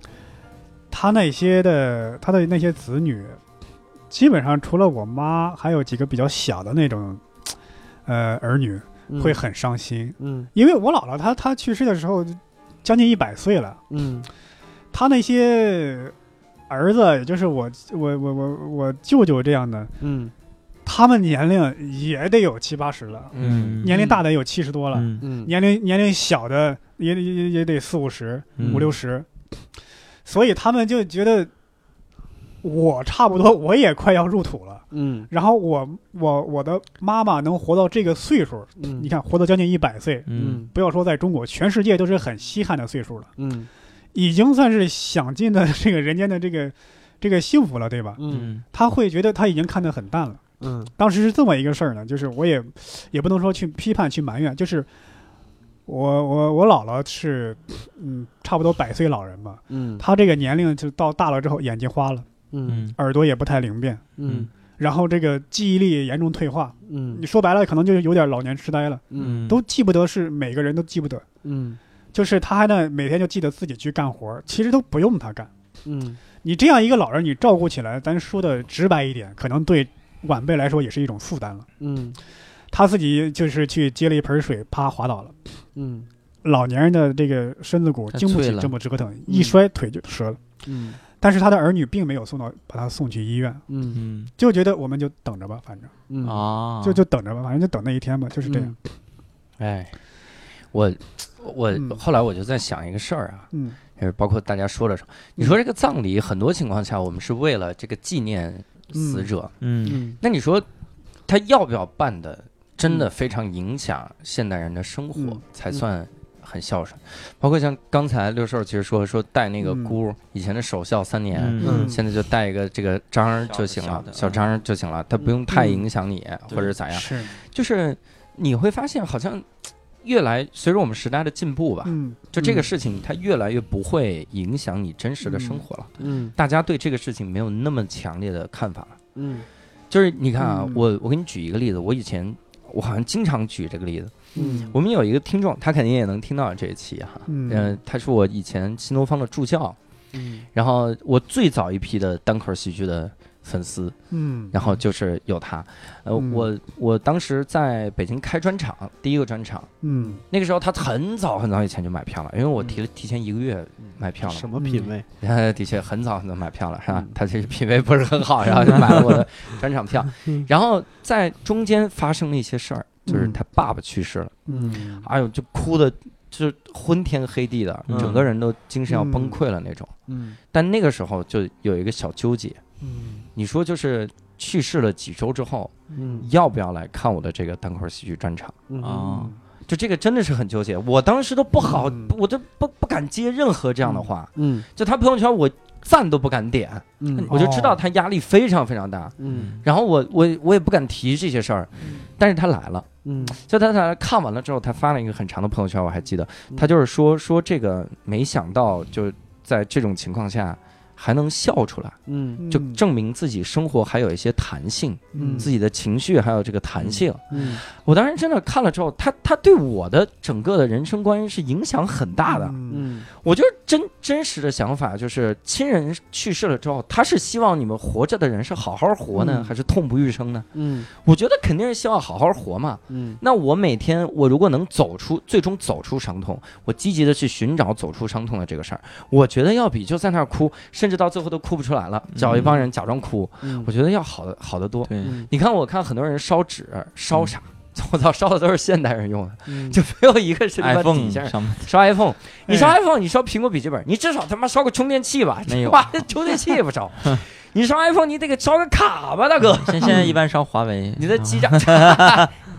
他那些的他的那些子女，基本上除了我妈，还有几个比较小的那种，呃，儿女，会很伤心，嗯因为我姥姥她她去世的时候将近一百岁了，嗯他那些儿子，也就是我我我我我舅舅这样的，嗯他们年龄也得有七八十了，嗯。年龄大的有七十多了，嗯。嗯。年龄年龄小的也也也也得四五十、嗯。五六十，所以他们就觉得我差不多我也快要入土了。嗯。然后我我我的妈妈能活到这个岁数，嗯，你看活到将近一百岁，嗯。不要说在中国，全世界都是很稀罕的岁数了，嗯。已经算是享尽了这个人间的这个这个幸福了，对吧？嗯嗯他会觉得他已经看得很淡了。嗯。当时是这么一个事儿呢，就是我也也不能说去批判去埋怨，就是我我我姥姥是嗯差不多百岁老人吧，嗯。她这个年龄就到大了之后眼睛花了，嗯。嗯耳朵也不太灵便，嗯。然后这个记忆力也严重退化，嗯。你说白了可能就是有点老年痴呆了，嗯。都记不得是每个人都记不得，嗯。就是他还呢每天就记得自己去干活，其实都不用他干。嗯。你这样一个老人，你照顾起来，咱说的直白一点，可能对晚辈来说也是一种负担了。嗯。他自己就是去接了一盆水，啪滑倒了。嗯。老年人的这个身子骨经不起这么折腾，一摔腿就折了。嗯。但是他的儿女并没有送到，把他送去医院，嗯。嗯就觉得我们就等着吧，反正。嗯。啊，就就等着吧，反正就等那一天吧，就是这样。哎，我我嗯。后来我就在想一个事儿啊，嗯。就是包括大家说了什么，你说这个葬礼很多情况下我们是为了这个纪念死者，嗯嗯。那你说他要不要办的，真的非常影响现代人的生活，嗯才算很孝顺。包括像刚才六兽其实说说带那个嗯。箍，以前的守孝三年。嗯。现在就带一个这个章就行了，小章就行了，他不用太影响你，或者咋样。是，就是你会发现，好像越来随着我们时代的进步吧，嗯，就这个事情它越来越不会影响你真实的生活了。嗯。大家对这个事情没有那么强烈的看法。了。嗯。就是你看啊，嗯。我我给你举一个例子，我以前我好像经常举这个例子。嗯。我们有一个听众，他肯定也能听到这一期哈。嗯。呃，他是我以前新东方的助教，嗯。然后我最早一批的单口喜剧的粉丝，嗯，然后就是有他。呃，嗯。我我当时在北京开专场，第一个专场，嗯。那个时候他很早很早以前就买票了，因为我提了提前一个月买票了。什么品味？他 的确很早很早买票了，是吧？嗯？他这个品味不是很好，然后就 买了我的专场票。嗯。然后在中间发生了一些事儿，就是嗯。他爸爸去世了，嗯。哎呦，就哭的，就是昏天黑地的，嗯。整个人都精神要崩溃了那种。嗯。但那个时候就有一个小纠结，嗯你说就是去世了几周之后，嗯。要不要来看我的这个单口喜剧专场？嗯。啊。就这个真的是很纠结，我当时都不好，嗯。我都不不敢接任何这样的话。嗯。就他朋友圈我赞都不敢点，嗯。我就知道他压力非常非常大。嗯。然后我我我也不敢提这些事儿，但是他来了，嗯。就他他看完了之后，他发了一个很长的朋友圈，我还记得，嗯。他就是说说这个没想到就在这种情况下还能笑出来，嗯。就证明自己生活还有一些弹性，嗯。自己的情绪还有这个弹性。嗯。我当时真的看了之后，他他对我的整个的人生观是影响很大的。嗯。嗯。我就是真真实的想法，就是亲人去世了之后，他是希望你们活着的人是好好活呢，嗯。还是痛不欲生呢？嗯。我觉得肯定是希望好好活嘛。嗯。那我每天，我如果能走出，最终走出伤痛，我积极的去寻找走出伤痛的这个事儿，我觉得要比就在那儿哭，甚至到最后都哭不出来了，找一帮人假装哭，嗯我觉得要好的好得多。你看，我看很多人烧纸烧啥，我操，烧的都是现代人用的，嗯 就没有一个是他妈底 iPhone 烧 iPhone，你烧哎 iPhone，你烧苹果笔记本，你至少他妈烧个充电器吧？没有哇，充电器也不烧。你烧 iPhone，你得给烧个卡吧，大哥。现现在一般烧华为，你的基站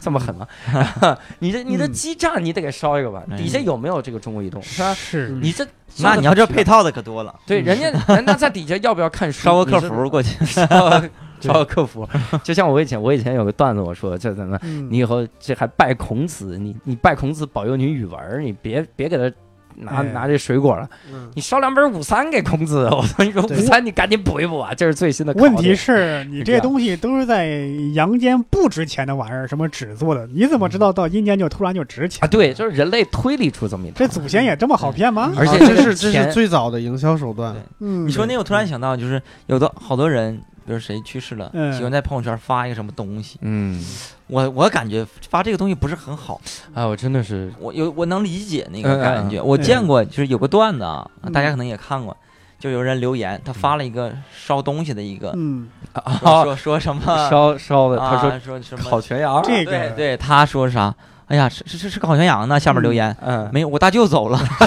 这么狠吗？你这你的嗯基站你得给烧一个吧？哎底下有没有这个中国移动？是吧？是你这那你要这配套，的可多了，对人家 人家在底下要不要看书？烧个客服过去，是 烧个烧个客服，就像我以前我以前有个段子，我说就在那，嗯你以后这还拜孔子，你你拜孔子保佑你语文，你别别给他拿哎。拿这水果了，嗯。你烧两本五三给孔子，我说 你说对。五三你赶紧补一补啊，这是最新的。问题是你这东西都是在阳间不值钱的玩意儿，什么纸做的，你怎么知道到阴间就突然就值钱啊，？对，就是人类推理出这么一这祖先也这么好骗吗？而且啊这是这是最早的营销手段。嗯，你说那，我突然想到，就是有的好多人，比如谁去世了，嗯。喜欢在朋友圈发一个什么东西，嗯，我我感觉发这个东西不是很好，哎，我真的是。我有我能理解那嗯个感觉，嗯。我见过，就是有个段子啊，嗯。大家可能也看过，就有人留言，他发了一个烧东西的一个，嗯，说啊说说什么，烧烧的，他啊说说什么烤全羊，这个对对，他说啥？哎呀，是是是是烤全羊呢？下面留言嗯，没有，我大舅走了。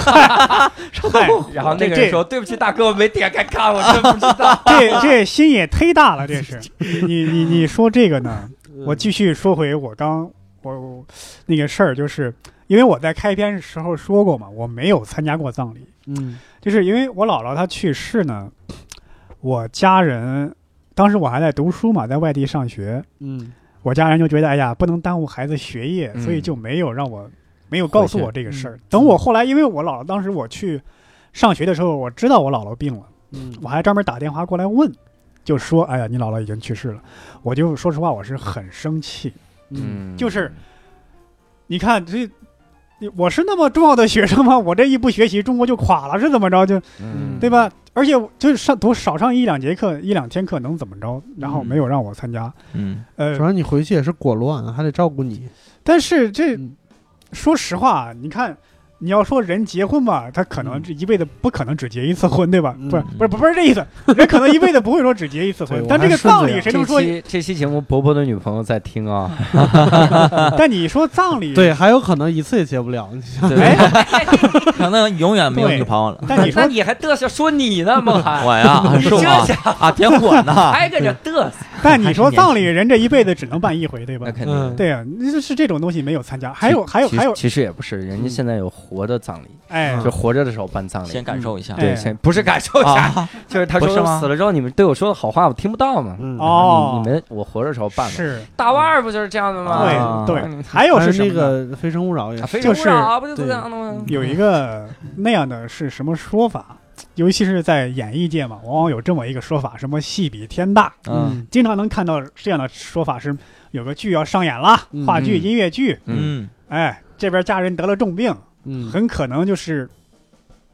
嗨，然后那个这人说对不起大哥，我没点开看，我真不知道。这这心也忒大了，这是 你你你说这个呢？我继续说回我刚我那个事儿，就是因为我在开篇时候说过嘛，我没有参加过葬礼，嗯就是因为我姥姥她去世呢，我家人当时我还在读书嘛，在外地上学，嗯我家人就觉得哎呀不能耽误孩子学业，嗯所以就没有让我没有告诉我这个事儿嗯。等我后来，因为我姥姥当时我去上学的时候，我知道我姥姥病了。嗯我还专门打电话过来问，就说：“哎呀，你姥姥已经去世了。”我就说实话，我是很生气。嗯就是你看这，我是那么重要的学生吗？我这一不学习，中国就垮了，是怎么着？就嗯对？吧？而且就是上多少上一两节课、一两天课能怎么着？然后没有让我参加。嗯，呃主，要你回去也是裹乱，还得照顾你。但是这嗯说实话，你看。你要说人结婚吧，他可能嗯这一辈子不可能只结一次婚，对吧？嗯不是不是不是这意思，人可能一辈子不会说只结一次婚，但这个葬礼谁能说这期这期节目，伯伯的女朋友在听啊。但你说葬礼，对，还有可能一次也结不了。对，哎，可能永远没有女朋友了。但你说那你还嘚瑟说你呢，孟涵？我呀，是吗？啊，点火呢。还搁这嘚瑟，但你说葬礼人这一辈子只能办一回，对吧那？肯定。对啊，那就是这种东西没有参加。还有还有还有，其实也不是，人家现在有活的葬礼，哎，就活着的时候办葬礼。先感受一下。对，哎先不是感受一下，啊，就是他说死了之后，你们对我说的好话我听不到嘛。嗯哦你你们我活着的时候办的。是大腕儿不就是这样的吗？啊对对，还有是那？个《非诚勿扰》也非就是诚勿扰啊不就是这样的吗？有一个那样的是什么说法？尤其是在演艺界嘛，往往有这么一个说法，什么戏比天大，嗯。经常能看到这样的说法是，有个剧要上演了，嗯。话剧、嗯音乐剧，嗯，嗯。哎，这边家人得了重病，嗯。很可能就是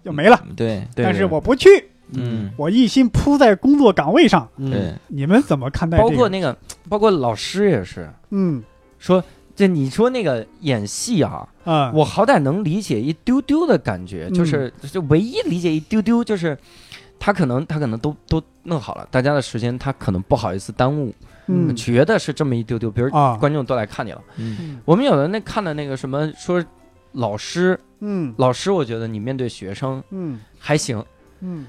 要没了，对，对。但是我不去，嗯。我一心扑在工作岗位上。嗯对，你们怎么看待这个？包括那个，包括老师也是。嗯。说，这你说那个演戏啊，嗯，我好歹能理解一丢丢的感觉，嗯就是就唯一理解一丢丢就是。他可能他可能都都弄好了，大家的时间他可能不好意思耽误，嗯。觉得是这么一丢丢，比如啊，观众都来看你了。嗯。我们有的那看的那个什么说老师嗯。老师，我觉得你面对学生嗯。还行，嗯，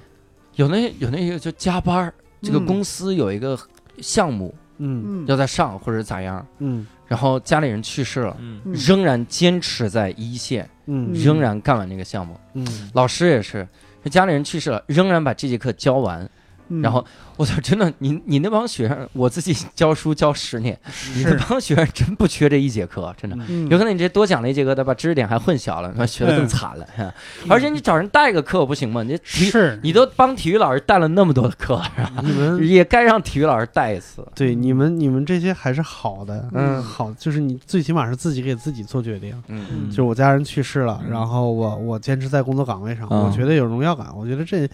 有那有那个就加班，这个嗯。公司有一个项目嗯嗯。要在上或者咋样，嗯。然后家里人去世了，嗯。嗯。仍然坚持在一线，嗯。仍然干完这个项目。嗯。老师也是，家里人去世了，仍然把这节课教完。嗯然后我操，真的，你你那帮学生，我自己教书教十年，你那帮学生真不缺这一节课，真的。嗯有可能你这多讲了一节课，他把知识点还混淆了，他学的更惨了。哈而且你找人带个课不行吗？你体是你都帮体育老师带了那么多的课，你们也该让体育老师带一次。对你们你们这些还是好的，嗯好，就是你最起码是自己给自己做决定。嗯嗯就是我家人去世了，嗯然后我我坚持在工作岗位上，嗯我觉得有荣耀感，我觉得这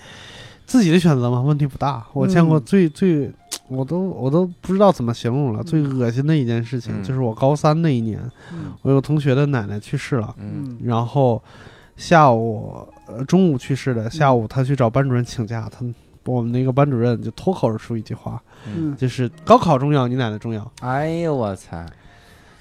自己的选择嘛，问题不大。我见过嗯。最最，我都我都不知道怎么形容了，嗯。最恶心的一件事情嗯。就是我高三那一年，嗯。我有个同学的奶奶去世了，然后下午呃中午去世的，下午他去找班主任请假，他我们那个班主任就脱口而出一句话，嗯。就是高考重要，你奶奶重要。哎呦我操！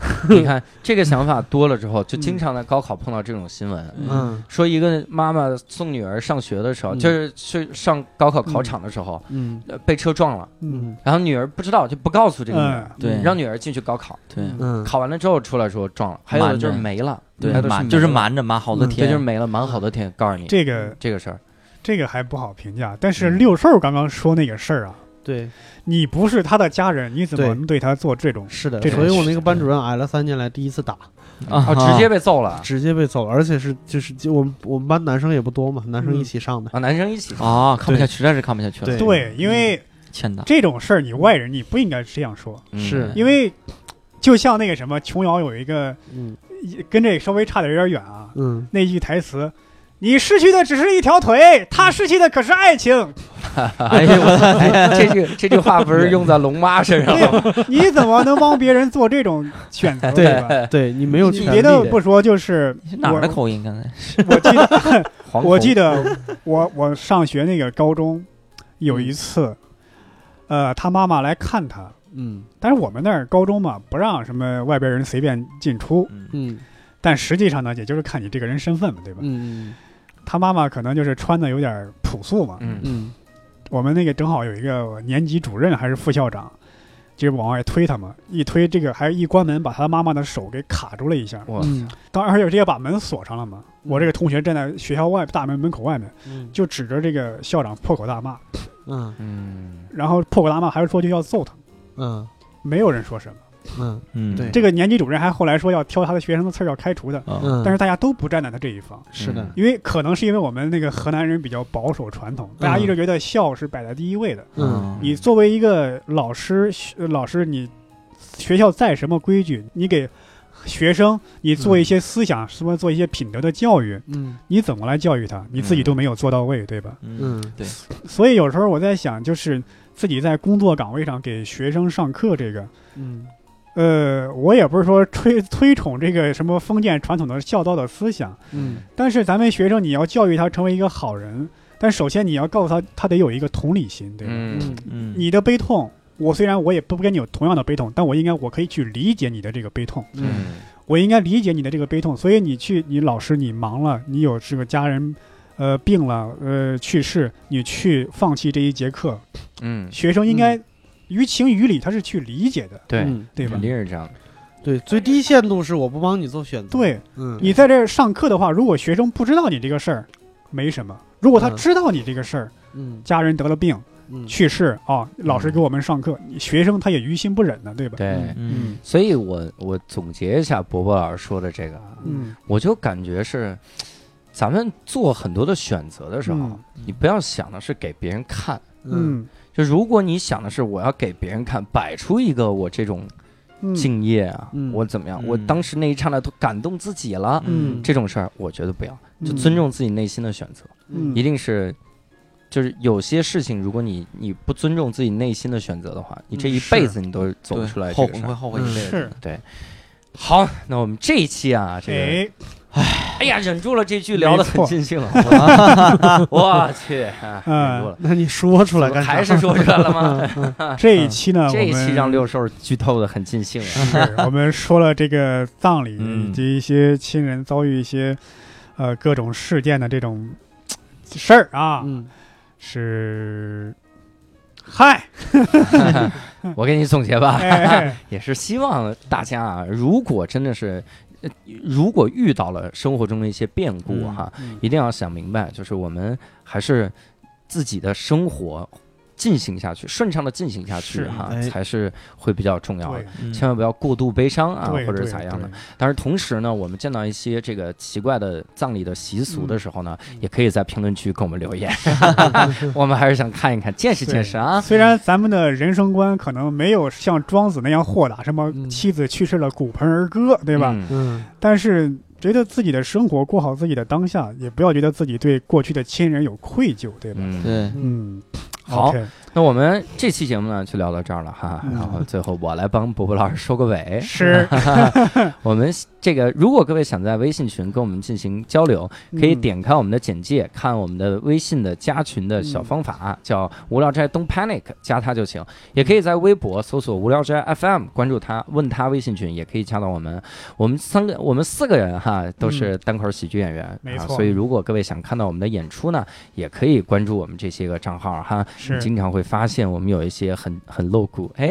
你看这个想法多了之后，就经常在高考碰到这种新闻，嗯。说一个妈妈送女儿上学的时候，嗯。就是去上高考考场的时候，嗯。呃被车撞了，嗯。然后女儿不知道就不告诉这个女儿，对。让女儿进去高考，对。嗯。考完了之后出来说撞了，还有的就是没了，对瞒就是，瞒着瞒好多天，就是没了，瞒好多天，告诉你这个这个事儿，这个还不好评价。但是嗯。六兽刚刚说那个事儿啊，对，你不是他的家人，你怎么能对他做这种？是的，这种所以我那个班主任挨了三年来第一次打，啊，直接被揍了。直接被揍了，而且是就是就我们我们班男生也不多嘛，男生一起上的。啊，男生一起，啊，看不下去，实在是看不下去了，对对，因为欠打，这种事儿，你外人你不应该这样说，嗯。是。因为就像那个什么琼瑶有一个嗯。跟这稍微差的有点远啊，嗯，那句台词。你失去的只是一条腿，他失去的可是爱情。哎呦我，哎，这句 这句话不是用在龙妈身上吗？你怎么能帮别人做这种选择，对吧？对你没有别的不说，就是哪儿的口音？刚才我记得，我记得，我我上学那个高中有一次，呃，他妈妈来看他，嗯但是我们那儿高中嘛，不让什么外边人随便进出，嗯嗯但实际上呢，也就是看你这个人身份嘛，对吧？嗯他妈妈可能就是穿的有点朴素嘛，嗯。嗯。我们那个正好有一个年级主任还是副校长，就是往外推他嘛，一推这个还一关门，把他妈妈的手给卡住了一下，哇。嗯。当然而且直接把门锁上了嘛。我这个同学站在学校外大门门口外面，嗯。就指着这个校长破口大骂，嗯。嗯。然后破口大骂，还是说就要揍他，嗯。没有人说什么。嗯嗯，对。这个年级主任还后来说要挑他的学生的刺儿要开除的，啊。嗯，但是大家都不站在他这一方，是的，因为可能是因为我们那个河南人比较保守传统，大家一直觉得孝是摆在第一位的。嗯。你作为一个老师，呃老师你学校再什么规矩，你给学生你做一些思想，什么做一些品德的教育，嗯。你怎么来教育他？你自己都没有做到位，对吧？嗯嗯。对，所以有时候我在想，就是自己在工作岗位上给学生上课这个。嗯呃，我也不是说推推崇这个什么封建传统的孝道的思想，嗯。但是咱们学生你要教育他成为一个好人，但首先你要告诉他，他得有一个同理心，对吧？嗯嗯。嗯，你的悲痛，我虽然我也不跟你有同样的悲痛，但我应该我可以去理解你的这个悲痛，嗯嗯。我应该理解你的这个悲痛，所以你去，你老师你忙了，你有这个家人。呃，病了，呃，去世，你去放弃这一节课，嗯。学生应该于情于理他是去理解的，对，嗯对吧？肯？定是这样的。对，最低限度是我不帮你做选择。，对嗯，你在这儿上课的话，如果学生不知道你这个事儿，没什么；如果他嗯知道你这个事儿，嗯。家人得了病嗯。去世啊，老师给我们上课，你学生他也于心不忍的，对吧？对，嗯。所以我我总结一下伯伯老师说的这个啊，嗯。我就感觉是，咱们做很多的选择的时候，嗯。你不要想的是给别人看。嗯嗯就如果你想的是我要给别人看，摆出一个我这种嗯敬业啊，嗯我怎么样，嗯我当时那一刹那都感动自己了，嗯这种事儿我觉得不要，就嗯尊重自己内心的选择，嗯一定是。就是有些事情，如果你你不尊重自己内心的选择的话，你这一辈子你都走不出来。后你会后悔一辈子。是对，好，那我们这一期啊，这个哎，哎呀，忍住了，这句聊得很尽兴了。我去，啊嗯忍住了，那你说出来干啥？还是说出来了吗？这一期呢，这一期让六兽剧透的很尽兴啊。是我们说了这个葬礼嗯以及一些亲人遭遇一些呃各种事件的这种事儿啊，嗯是嗨，我给你总结吧，哎，也是希望大家啊，如果真的是，呃如果遇到了生活中的一些变故哈，嗯。一定要想明白，就是我们还是自己的生活进行下去，顺畅的进行下去哈，哎。才是会比较重要的。千万不要过度悲伤啊，或者是咋样的。但是同时呢，我们见到一些这个奇怪的葬礼的习俗的时候呢，嗯。也可以在评论区给我们留言，我们还是想看一看，见识见识啊。虽然咱们的人生观可能没有像庄子那样豁达，什么嗯。妻子去世了骨盆儿歌，对吧？嗯。嗯。但是觉得自己的生活过好自己的当下，也不要觉得自己对过去的亲人有愧疚，对吧？嗯，对，嗯，好那我们这期节目呢就聊到这儿了哈，嗯。然后最后我来帮波波老师收个尾。是。我们这个，如果各位想在微信群跟我们进行交流，可以嗯点开我们的简介，看我们的微信的加群的小方法，叫“无聊斋 Don't Panic”，加他就行。也可以在微博搜索“无聊斋 FM”，关注他，问他微信群，也可以加到我们。我们三个，我们四个人哈，都是单口喜剧演员，啊嗯没错所以如果各位想看到我们的演出呢，也可以关注我们这些个账号哈。是经常会发现我们有一些很很露骨，哎，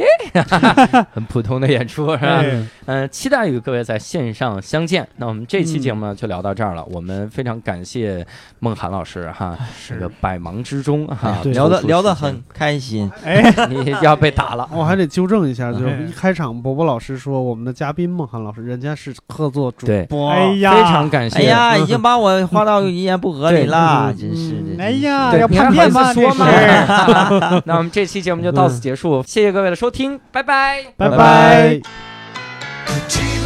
很普通的演出是吧？哎嗯，期待与各位在线上相见。那我们这期节目呢嗯就聊到这儿了。我们非常感谢孟涵老师哈，这个，百忙之中哈，聊的聊的很开心。哎，你要被打了。我还得纠正一下，就是嗯一开场伯伯老师说我们的嘉宾孟涵老师，人家是客座主播，哎呀，非常感谢。哎呀，已经把我划到一言不合里了，真是的。哎呀，要叛变吗？说这是吗？那我们这期节目就到此结束，谢谢各位的收听，拜拜。拜拜拜拜。Jesus.